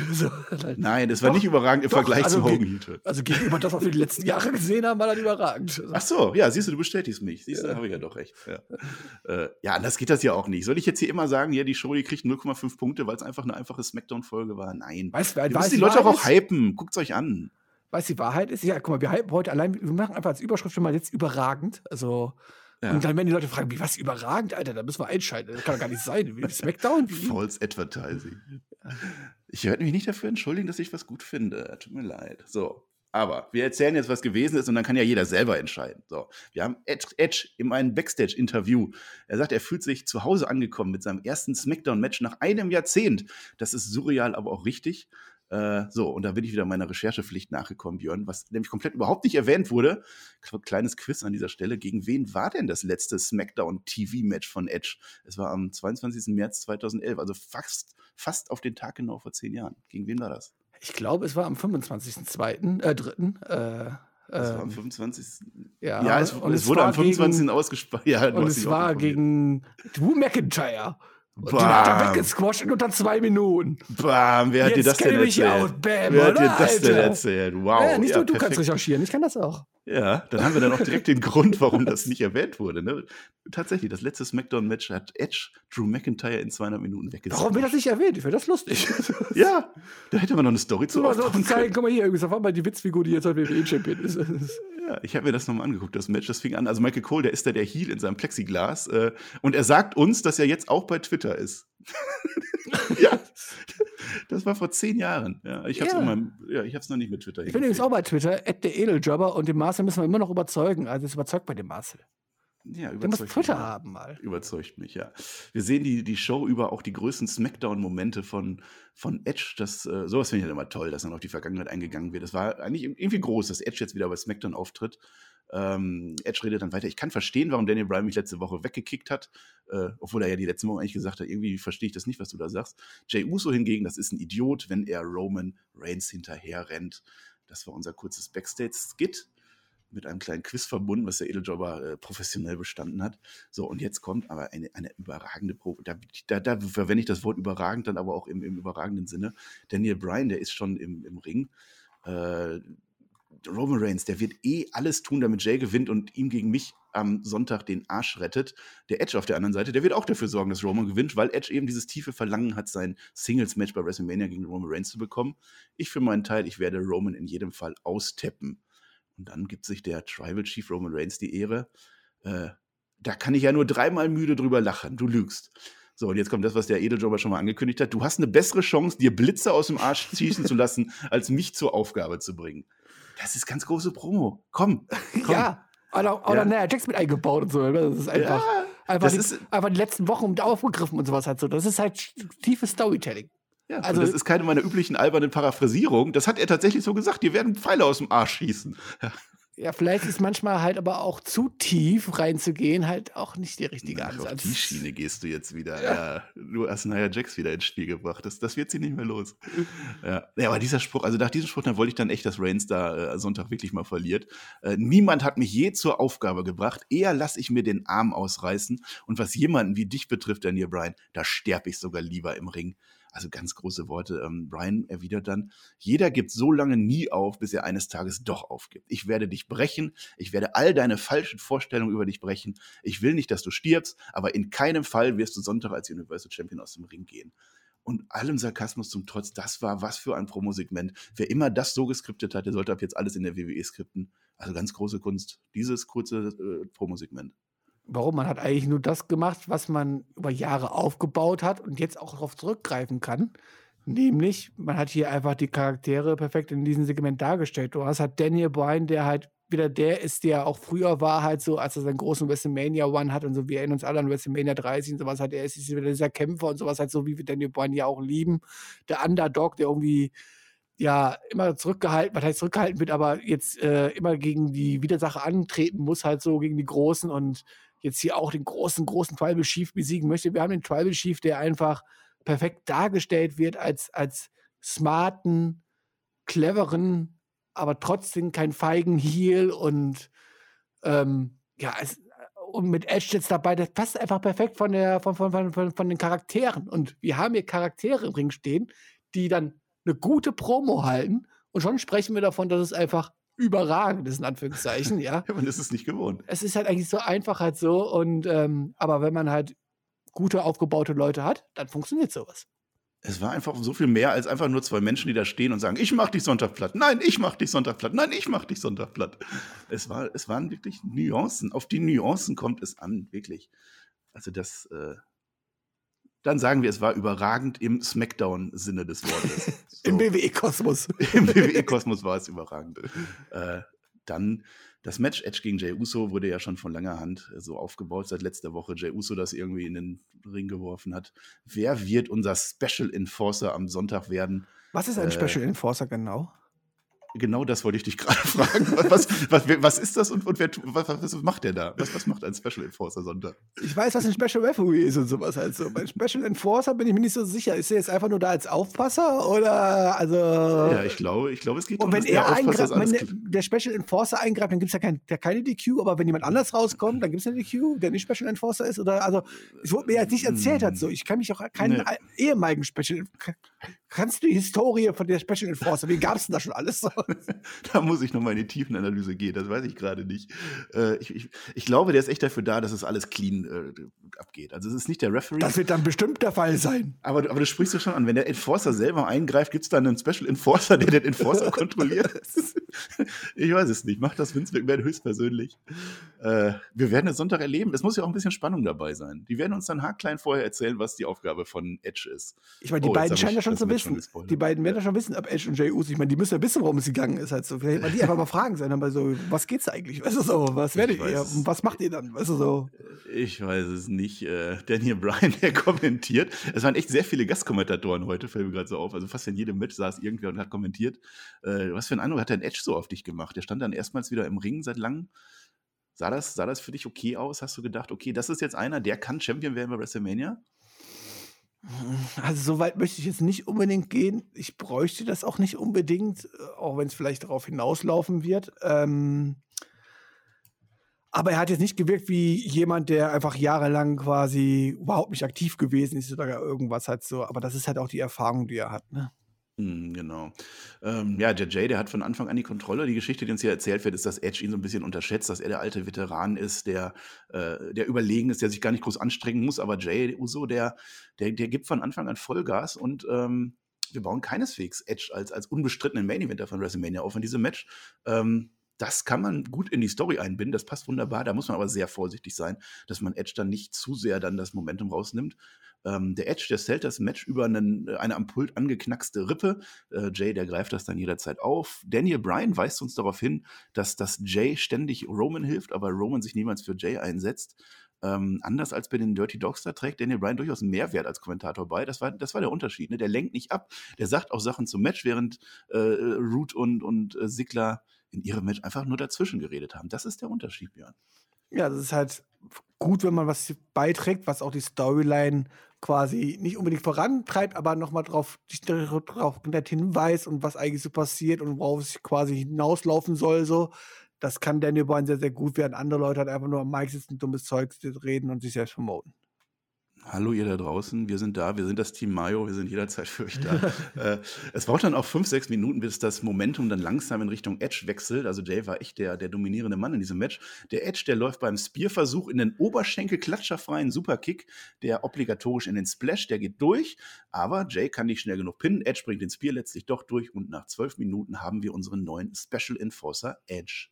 Nein, das war Doch, nicht überragend im doch, Vergleich also zu Hogan Heat. Also gegenüber das, was wir die letzten Jahre gesehen haben, war das überragend. Ach so, ja, siehst du, du bestätigst mich. Siehst du, da habe ich ja doch recht. Ja. äh, ja, anders geht das ja auch nicht. Soll ich jetzt hier immer sagen, ja, die Show, die kriegt 0,5 Punkte, weil es einfach eine einfache Smackdown-Folge war? Nein. Weißt du, die Leute auch, auch hypen. Guckt's euch an. Du, die Wahrheit ist, ja, guck mal, wir hypen heute allein, wir machen einfach als Überschrift schon mal jetzt überragend. Also, Ja. und dann werden die Leute fragen, wie, was überragend, Alter, da müssen wir einschalten. Das kann doch gar nicht sein. Wie Smackdown? Wie? False Advertising. Ich werde mich nicht dafür entschuldigen, dass ich was gut finde. Tut mir leid. So. Aber wir erzählen jetzt, was gewesen ist, und dann kann ja jeder selber entscheiden. So. Wir haben Ed, Edge in einem Backstage-Interview. Er sagt, er fühlt sich zu Hause angekommen mit seinem ersten Smackdown-Match nach einem Jahrzehnt. Das ist surreal, aber auch richtig. Äh, so, und da bin ich wieder meiner Recherchepflicht nachgekommen, Björn, was nämlich komplett überhaupt nicht erwähnt wurde. Kleines Quiz an dieser Stelle. Gegen wen war denn das letzte Smackdown-TV-Match von Edge? Es war am 22. März 2011, also fast, fast auf den Tag genau vor zehn Jahren. Gegen wen war das? Ich glaube, es war am 25.2., äh, 3., äh, Das war am ähm, 25. ja, Ja, es, es wurde am 25. Gegen, ausgespart. Ja, und es war gegen Drew McIntyre. Und den hat er Bam. weggesquasht in unter zwei Minuten. Bam, wer hat dir Jetzt das denn erzählt? out, bam, wer hat dir oder, das denn Alter? erzählt? Wow. ja, nicht ja, nur du kannst recherchieren, ich kann das auch. Ja, dann haben wir dann auch direkt den Grund, warum das nicht erwähnt wurde. Ne? Tatsächlich, das letzte Smackdown-Match hat Edge Drew McIntyre in 200 Minuten weggesetzt. Warum wird das nicht erwähnt? Ich finde das lustig. Ja, da hätte man noch eine Story zu So, so zeigen, guck mal hier, das war mal die Witzfigur, die jetzt halt WWE-Champion ist. Ja, ich habe mir das nochmal angeguckt, das Match. Das fing an. Also Michael Cole, der ist da der Heel in seinem Plexiglas. Äh, und er sagt uns, dass er jetzt auch bei Twitter ist. ja, das war vor zehn Jahren. Ja, ich habe es Ja. ja, noch nicht mit Twitter. Ich bin übrigens auch bei Twitter, at der Edeljobber und den Marcel müssen wir immer noch überzeugen. Also es überzeugt bei dem Marcel. Ja, Der muss überzeugt Twitter mich. haben mal. Überzeugt mich, ja. Wir sehen die, die Show über auch die größten Smackdown-Momente von, von Edge. Das, äh, sowas finde ich halt immer toll, dass dann auf die Vergangenheit eingegangen wird. Das war eigentlich irgendwie groß, dass Edge jetzt wieder bei Smackdown auftritt. Ähm, Edge redet dann weiter. Ich kann verstehen, warum Daniel Bryan mich letzte Woche weggekickt hat, äh, obwohl er ja die letzte Woche eigentlich gesagt hat, irgendwie verstehe ich das nicht, was du da sagst. Jay Uso hingegen, das ist ein Idiot, wenn er Roman Reigns hinterher rennt. Das war unser kurzes Backstage-Skit mit einem kleinen Quiz verbunden, was der Edeljobber äh, professionell bestanden hat. So, und jetzt kommt aber eine, eine überragende Probe. Da, da, da verwende ich das Wort überragend dann aber auch im, im überragenden Sinne. Daniel Bryan, der ist schon im, im Ring. Äh, Roman Reigns, der wird eh alles tun, damit Jay gewinnt und ihm gegen mich am Sonntag den Arsch rettet. Der Edge auf der anderen Seite, der wird auch dafür sorgen, dass Roman gewinnt, weil Edge eben dieses tiefe Verlangen hat, sein Singles-Match bei WrestleMania gegen Roman Reigns zu bekommen. Ich für meinen Teil, ich werde Roman in jedem Fall austeppen. Und dann gibt sich der Tribal Chief Roman Reigns die Ehre. Äh, da kann ich ja nur dreimal müde drüber lachen. Du lügst. So, und jetzt kommt das, was der Edeljobber schon mal angekündigt hat. Du hast eine bessere Chance, dir Blitze aus dem Arsch schießen zu lassen, als mich zur Aufgabe zu bringen. Das ist ganz große Promo. Komm. komm. Ja. Oder, oder Ja. Nia Jax mit eingebaut und so. Das ist einfach, Ja, einfach, das die, ist- einfach die letzten Wochen mit aufgegriffen und sowas halt so. Das ist halt tiefes Storytelling. Ja, Also- das ist keine meiner üblichen albernen Paraphrasierungen. Das hat er tatsächlich so gesagt. Dir werden Pfeile aus dem Arsch schießen. Ja, vielleicht ist manchmal halt aber auch zu tief reinzugehen halt auch nicht der richtige auf Ansatz. die Schiene gehst du jetzt wieder. Ja. du hast Nia Jax wieder ins Spiel gebracht. Das, das wird sie nicht mehr los. ja. ja, aber dieser Spruch, also nach diesem Spruch, dann wollte ich dann echt, dass Reigns da äh, Sonntag wirklich mal verliert. Äh, niemand hat mich je zur Aufgabe gebracht. Eher lasse ich mir den Arm ausreißen. Und was jemanden wie dich betrifft, Daniel Bryan, da sterbe ich sogar lieber im Ring. Also ganz große Worte. Ähm, Brian erwidert dann, jeder gibt so lange nie auf, bis er eines Tages doch aufgibt. Ich werde dich brechen, ich werde all deine falschen Vorstellungen über dich brechen. Ich will nicht, dass du stirbst, aber in keinem Fall wirst du Sonntag als Universal Champion aus dem Ring gehen. Und allem Sarkasmus zum Trotz, das war was für ein Promosegment. Wer immer das so geskriptet hat, der sollte ab jetzt alles in der WWE skripten. Also ganz große Kunst, dieses kurze äh, Promosegment. Warum? Man hat eigentlich nur das gemacht, was man über Jahre aufgebaut hat und jetzt auch darauf zurückgreifen kann. Nämlich, man hat hier einfach die Charaktere perfekt in diesem Segment dargestellt. Du hast halt Daniel Bryan, der halt wieder der ist, der auch früher war, halt so, als er seinen großen WrestleMania One hat und so, wir erinnern uns alle an WrestleMania 30 und sowas halt, er ist wieder dieser Kämpfer und sowas halt so, wie wir Daniel Bryan ja auch lieben. Der Underdog, der irgendwie ja immer zurückgehalten, was heißt zurückgehalten wird, aber jetzt äh, immer gegen die Widersacher antreten muss, halt so gegen die Großen und jetzt hier auch den großen, großen Tribal Chief besiegen möchte. Wir haben den Tribal Chief, der einfach perfekt dargestellt wird als, als smarten, cleveren, aber trotzdem kein feigen Heel und ähm, ja, es, und mit Edge jetzt dabei, das passt einfach perfekt von, der, von, von, von, von, von den Charakteren. Und wir haben hier Charaktere im Ring stehen, die dann eine gute Promo halten und schon sprechen wir davon, dass es einfach überragend ist, in Anführungszeichen, ja. Ja, man ist es nicht gewohnt. Es ist halt eigentlich so einfach halt so und ähm, aber wenn man halt gute aufgebaute Leute hat, dann funktioniert sowas. Es war einfach so viel mehr als einfach nur zwei Menschen, die da stehen und sagen, ich mach dich Sonntag platt. Nein, ich mach dich Sonntag platt. Nein, ich mach dich Sonntag platt. Es, war, es waren wirklich Nuancen. Auf die Nuancen kommt es an, wirklich. Also das, äh, dann sagen wir, es war überragend im Smackdown-Sinne des Wortes. Im So. WWE-Kosmos. Im WWE-Kosmos war es überragend. Äh, dann das Match Edge gegen Jey Uso wurde ja schon von langer Hand äh, so aufgebaut, seit letzter Woche Jey Uso das irgendwie in den Ring geworfen hat. Wer wird unser Special Enforcer am Sonntag werden? Was ist ein Äh, Special Enforcer genau? Genau das wollte ich dich gerade fragen. Was, was, was ist das und, und wer, was, was macht der da? Was, was macht ein Special Enforcer Sonntag? Ich weiß, was ein Special Referee ist und sowas halt so. Bei Special Enforcer bin ich mir nicht so sicher. Ist er jetzt einfach nur da als Aufpasser oder also. Ja, ich glaube, ich glaube, es geht und darum, wenn er eingreift, wenn der, der Special Enforcer eingreift, dann gibt es ja, kein, ja keine DQ, aber wenn jemand anders rauskommt, dann gibt es eine DQ, der nicht Special Enforcer ist. Oder also, es wurde mir jetzt nicht erzählt hat so. Ich kann mich auch keinen Nee. al- ehemaligen Special. Kannst du die Historie von der Special Enforcer, wie gab es denn da schon alles? Da muss ich nochmal in die Tiefenanalyse gehen, das weiß ich gerade nicht. Äh, ich, ich, ich glaube, der ist echt dafür da, dass es alles clean äh, abgeht. Also es ist nicht der Referee. Das wird dann bestimmt der Fall sein. aber, du- aber du sprichst ja schon an, wenn der Enforcer selber eingreift, gibt es dann einen Special Enforcer, der den Enforcer kontrolliert? ich weiß es nicht. Macht das Vince McMahon höchstpersönlich? Äh, wir werden es Sonntag erleben. Es muss ja auch ein bisschen Spannung dabei sein. Die werden uns dann haarklein vorher erzählen, was die Aufgabe von Edge ist. Ich meine, die Oh, beiden scheinen ja schon Match schon wissen. Die beiden werden Ja. schon wissen, ob Edge und Jey Uso. Ich meine, die müssen ja wissen, worum es gegangen ist. Halt so. Vielleicht man die einfach mal fragen sollen. Aber so, was geht's eigentlich? Weißt du so, was werdet ihr? was macht ihr dann? Weißt du so. Ich weiß es nicht. Äh, Daniel Bryan, der kommentiert. Es waren echt sehr viele Gastkommentatoren heute, fällt mir gerade so auf. Also fast in jedem Match saß irgendwer und hat kommentiert. Äh, was für einen Eindruck hat denn Edge so auf dich gemacht? Der stand dann erstmals wieder im Ring seit langem. Sah das, sah das für dich okay aus? Hast du gedacht, okay, das ist jetzt einer, der kann Champion werden bei WrestleMania? Also so weit möchte ich jetzt nicht unbedingt gehen. Ich bräuchte das auch nicht unbedingt, äh, auch wenn es vielleicht darauf hinauslaufen wird. Ähm, aber er hat jetzt nicht gewirkt wie jemand, der einfach jahrelang quasi überhaupt nicht aktiv gewesen ist oder irgendwas halt so. Aber das ist halt auch die Erfahrung, die er hat. Ne? Hm, genau. Ähm, ja, der Jay, der hat von Anfang an die Kontrolle. Die Geschichte, die uns hier erzählt wird, ist, dass Edge ihn so ein bisschen unterschätzt, dass er der alte Veteran ist, der, äh, der überlegen ist, der sich gar nicht groß anstrengen muss. Aber Jay Uso, der, der, der gibt von Anfang an Vollgas und ähm, wir bauen keineswegs Edge als, als unbestrittenen Main-Eventer von WrestleMania auf in diesem Match. Ähm, das kann man gut in die Story einbinden, das passt wunderbar. Da muss man aber sehr vorsichtig sein, dass man Edge dann nicht zu sehr dann das Momentum rausnimmt. Ähm, der Edge, der stellt das Match über einen, eine am Pult angeknackste Rippe. Äh, Jay, der greift das dann jederzeit auf. Daniel Bryan weist uns darauf hin, dass, dass Jay ständig Roman hilft, aber Roman sich niemals für Jay einsetzt. Ähm, anders als bei den Dirty Dogs, da trägt Daniel Bryan durchaus einen Mehrwert als Kommentator bei. Das war, das war der Unterschied. Ne? Der lenkt nicht ab. Der sagt auch Sachen zum Match, während äh, Root und, und äh, Sigler in ihrem Match einfach nur dazwischen geredet haben. Das ist der Unterschied, Björn. Ja, das ist halt gut, wenn man was beiträgt, was auch die Storyline quasi nicht unbedingt vorantreibt, aber nochmal drauf, dich darauf nett hinweist und was eigentlich so passiert und worauf es quasi hinauslaufen soll, so. Das kann Daniel Bryan sehr, sehr gut, während andere Leute halt einfach nur am Mic sitzen, dummes Zeug reden und sich selbst promoten. Hallo ihr da draußen, wir sind da, wir sind das Team Mayo, wir sind jederzeit für euch da. äh, es braucht dann auch fünf, sechs Minuten, bis das Momentum dann langsam in Richtung Edge wechselt. Also Jay war echt der, der dominierende Mann in diesem Match. Der Edge, der läuft beim Spearversuch in den Oberschenkel klatscherfreien Superkick, der obligatorisch in den Splash, der geht durch. Aber Jay kann nicht schnell genug pinnen. Edge bringt den Spear letztlich doch durch und nach zwölf Minuten haben wir unseren neuen Special Enforcer Edge.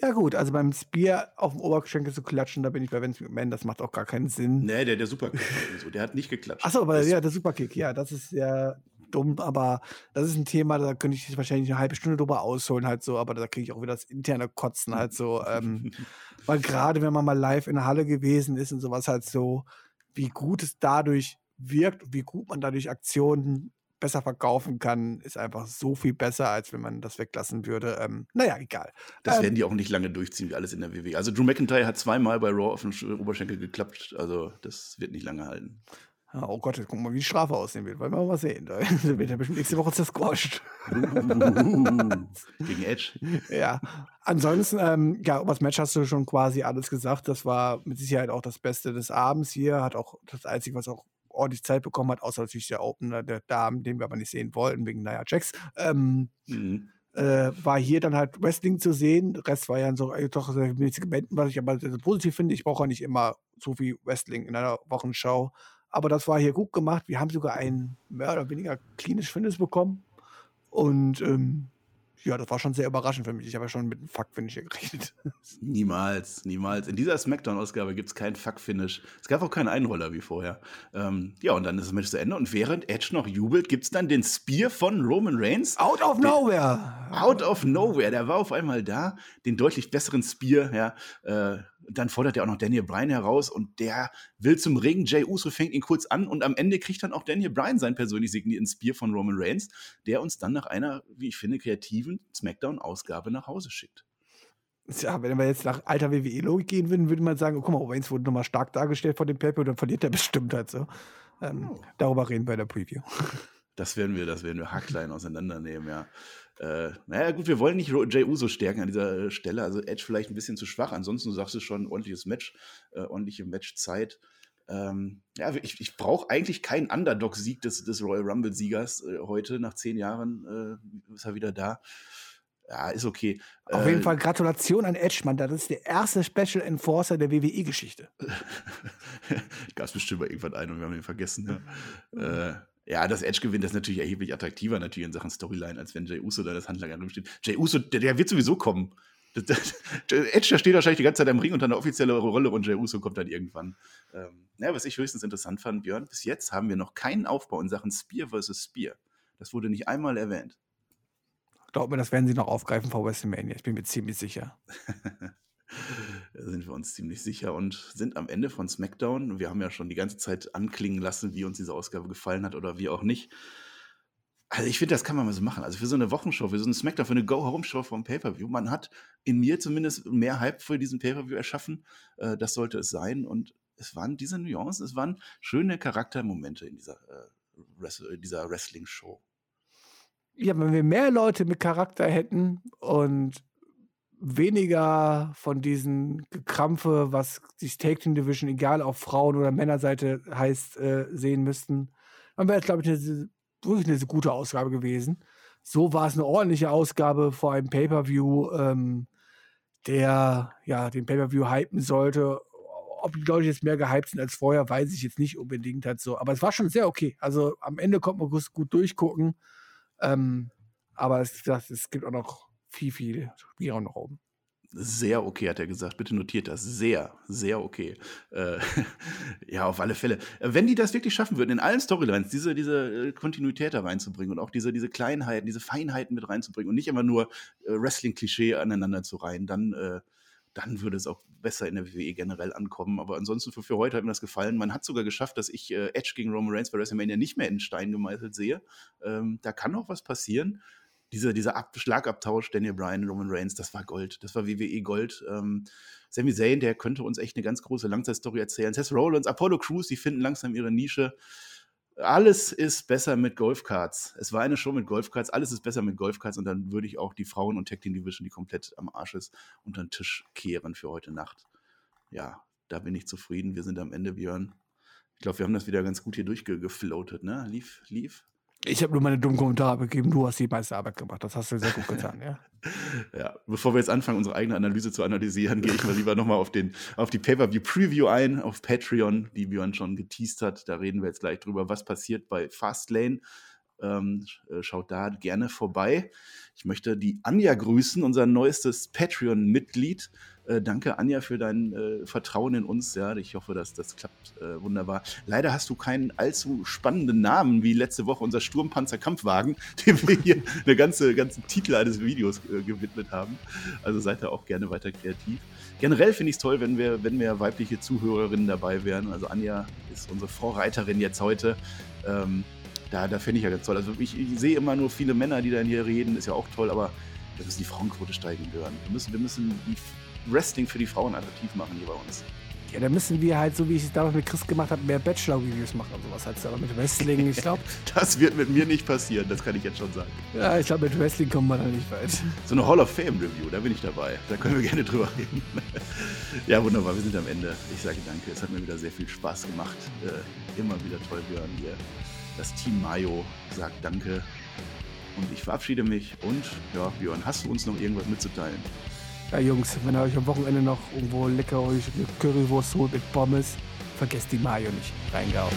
Ja, gut, also beim Spear auf dem Oberschenkel zu klatschen, da bin ich bei Vince McMahon, das macht auch gar keinen Sinn. Nee, der, der Superkick, so, der hat nicht geklatscht. Achso, aber Das- ja, der Superkick, ja, das ist ja dumm, aber das ist ein Thema, da könnte ich wahrscheinlich eine halbe Stunde drüber ausholen, halt so, aber da kriege ich auch wieder das interne Kotzen halt so. Ähm, weil gerade wenn man mal live in der Halle gewesen ist und sowas halt so, wie gut es dadurch wirkt, wie gut man dadurch Aktionen besser verkaufen kann, ist einfach so viel besser, als wenn man das weglassen würde. Ähm, naja, egal. Das Ähm, werden die auch nicht lange durchziehen, wie alles in der WWE. Also Drew McIntyre hat zweimal bei Raw auf den Sch- Oberschenkel geklappt. Also das wird nicht lange halten. Oh Gott, jetzt gucken wir mal, wie die Strafe aussehen wird. Wollen wir mal sehen. Da wird er bestimmt nächste Woche zersquasht. Gegen Edge. ja. Ansonsten, ähm, ja, über das Match hast du schon quasi alles gesagt. Das war mit Sicherheit auch das Beste des Abends hier. Hat auch das Einzige, was auch ordentlich Zeit bekommen hat, außer natürlich der Opener der Damen, den wir aber nicht sehen wollten, wegen Nia Jax. Ähm, Mhm. äh, war hier dann halt Wrestling zu sehen. Der Rest war ja so äh, doch sehr mit Segmenten, was ich aber sehr, sehr positiv finde. Ich brauche ja nicht immer so viel Wrestling in einer Wochenschau. Aber das war hier gut gemacht. Wir haben sogar ein mehr oder weniger cleanes Finish bekommen. Und ähm, ja, das war schon sehr überraschend für mich. Ich habe ja schon mit einem Fuck-Finish hier gerechnet. Niemals, niemals. In dieser Smackdown-Ausgabe gibt es keinen Fuck-Finish. Es gab auch keinen Einroller wie vorher. Ähm, ja, und dann ist das Match zu Ende. Und während Edge noch jubelt, gibt es dann den Spear von Roman Reigns. Out of nowhere! Out of nowhere, der war auf einmal da, den deutlich besseren Spear, ja. Äh, dann fordert er auch noch Daniel Bryan heraus und der will zum Ring. Jay Uso fängt ihn kurz an und am Ende kriegt dann auch Daniel Bryan seinen persönlich signierten Spear von Roman Reigns, der uns dann nach einer, wie ich finde, kreativen Smackdown-Ausgabe nach Hause schickt. Ja, wenn wir jetzt nach alter WWE-Logik gehen würden, würde man sagen, oh, guck mal, Reigns wurde nochmal stark dargestellt vor dem Paper, dann verliert er bestimmt halt so. Ähm, Oh. Darüber reden wir in der Preview. Das werden wir, das werden wir haarklein auseinandernehmen, ja. Äh, naja, gut, wir wollen nicht Jay Uso stärken an dieser äh, Stelle. Also Edge vielleicht ein bisschen zu schwach. Ansonsten, du sagst es schon, ordentliches Match, äh, ordentliche Matchzeit. Ähm, ja, ich, ich brauche eigentlich keinen Underdog-Sieg des, des Royal Rumble-Siegers äh, heute. Nach zehn Jahren äh, ist er wieder da. Ja, ist okay. Auf Äh, jeden Fall Gratulation an Edge, Mann. Das ist der erste Special Enforcer der WWE-Geschichte. Gab es bestimmt mal irgendwann einen und wir haben ihn vergessen. Ja, äh, ja das Edge gewinnt das ist natürlich erheblich attraktiver natürlich in Sachen Storyline, als wenn Jay Uso da das Handlanger rumsteht. Jay Uso, der, der wird sowieso kommen. Das, das, Edge, der steht wahrscheinlich die ganze Zeit am Ring und dann eine offizielle Rolle und Jay Uso kommt dann irgendwann. Ähm, ja, was ich höchstens interessant fand, Björn, bis jetzt haben wir noch keinen Aufbau in Sachen Spear versus Spear. Das wurde nicht einmal erwähnt. Glaub mir, das werden sie noch aufgreifen vor WrestleMania. Ich bin mir ziemlich sicher. Sind wir uns ziemlich sicher und sind am Ende von SmackDown. Wir haben ja schon die ganze Zeit anklingen lassen, wie uns diese Ausgabe gefallen hat oder wie auch nicht. Also ich finde, das kann man mal so machen. Also für so eine Wochenshow, für so eine SmackDown, für eine Go-Home-Show vom Pay-Per-View. Man hat in mir zumindest mehr Hype für diesen Pay-Per-View erschaffen. Äh, das sollte es sein. Und es waren diese Nuancen, es waren schöne Charaktermomente in dieser, äh, Wrest- dieser Wrestling-Show. Ja, wenn wir mehr Leute mit Charakter hätten und weniger von diesen Gekrampfe, was die Take Team Division, egal auf Frauen- oder Männerseite heißt, äh, sehen müssten, dann wäre es, glaube ich, eine, wirklich eine gute Ausgabe gewesen. So war es eine ordentliche Ausgabe vor einem Pay-Per-View, ähm, der ja den Pay-Per-View hypen sollte. Ob die Leute jetzt mehr gehypt sind als vorher, weiß ich jetzt nicht unbedingt halt so. Aber es war schon sehr okay. Also am Ende konnte man gut durchgucken. Ähm, aber es, das, es gibt auch noch viel, viel Spielraum nach oben. Sehr okay, hat er gesagt. Bitte notiert das. Sehr, sehr okay. Äh, ja, auf alle Fälle. Äh, Wenn die das wirklich schaffen würden, in allen Storylines diese, diese äh, Kontinuität da reinzubringen und auch diese, diese Kleinheiten, diese Feinheiten mit reinzubringen und nicht immer nur äh, Wrestling-Klischee aneinander zu reihen, dann, äh, dann würde es auch besser in der WWE generell ankommen. Aber ansonsten für, für heute hat mir das gefallen. Man hat sogar geschafft, dass ich Edge gegen Roman Reigns bei WrestleMania nicht mehr in Stein gemeißelt sehe. Ähm, da kann noch was passieren dieser, dieser Ab Schlagabtausch Daniel Bryan, Roman Reigns, das war Gold. Das war WWE Gold. Ähm, Sami Zayn, der könnte uns echt eine ganz große Langzeitstory erzählen. Seth Rollins, Apollo Crews, die finden langsam ihre Nische. Alles ist besser mit Golfcards. Es war eine Show mit Golfcards. Alles ist besser mit Golfcards. Und dann würde ich auch die Frauen- und Tag Team Division, die komplett am Arsch ist, unter den Tisch kehren für heute Nacht. Ja, da bin ich zufrieden. Wir sind am Ende, Björn. Ich glaube, wir haben das wieder ganz gut hier durchgefloatet, ne? Lief, lief. Ich habe nur meine dummen Kommentare gegeben. Du hast die meiste Arbeit gemacht. Das hast du sehr gut getan, ja. Ja, bevor wir jetzt anfangen, unsere eigene Analyse zu analysieren, gehe ich mal lieber nochmal auf, auf die Pay-Per-View-Preview ein, auf Patreon, die Björn schon geteased hat. Da reden wir jetzt gleich drüber, was passiert bei Fastlane. Ähm, äh, schaut da gerne vorbei. Ich möchte die Anja grüßen, unser neuestes Patreon-Mitglied. Äh, danke, Anja, für dein äh, Vertrauen in uns. Ja, ich hoffe, dass das klappt äh, wunderbar. Leider hast du keinen allzu spannenden Namen wie letzte Woche unser Sturmpanzer-Kampfwagen, dem wir hier eine ganze, ganzen Titel eines Videos äh, gewidmet haben. Also seid da auch gerne weiter kreativ. Generell finde ich es toll, wenn wir, wenn wir weibliche Zuhörerinnen dabei wären. Also Anja ist unsere Vorreiterin jetzt heute. Ähm, Da, da fände ich ja ganz toll. Also ich, ich sehe immer nur viele Männer, die dann hier reden, ist ja auch toll, aber wir müssen die Frauenquote steigen hören. Wir müssen, wir müssen die Wrestling für die Frauen attraktiv machen hier bei uns. Ja, da müssen wir halt, so wie ich es damals mit Chris gemacht habe, mehr Bachelor-Reviews machen und sowas halt. Aber mit Wrestling, ich glaube, Das wird mit mir nicht passieren, das kann ich jetzt schon sagen. ja, ich glaube, mit Wrestling kommt man da nicht weit. So eine Hall of Fame Review, da bin ich dabei. Da können wir gerne drüber reden. ja, wunderbar, wir sind am Ende. Ich sage danke, es hat mir wieder sehr viel Spaß gemacht. Äh, immer wieder toll hören hier. Das Team Mayo sagt Danke. Und ich verabschiede mich. Und ja, Björn, hast du uns noch irgendwas mitzuteilen? Ja, Jungs, wenn ihr euch am Wochenende noch irgendwo lecker euch eine Currywurst holt mit Pommes, vergesst die Mayo nicht. Reingehauen.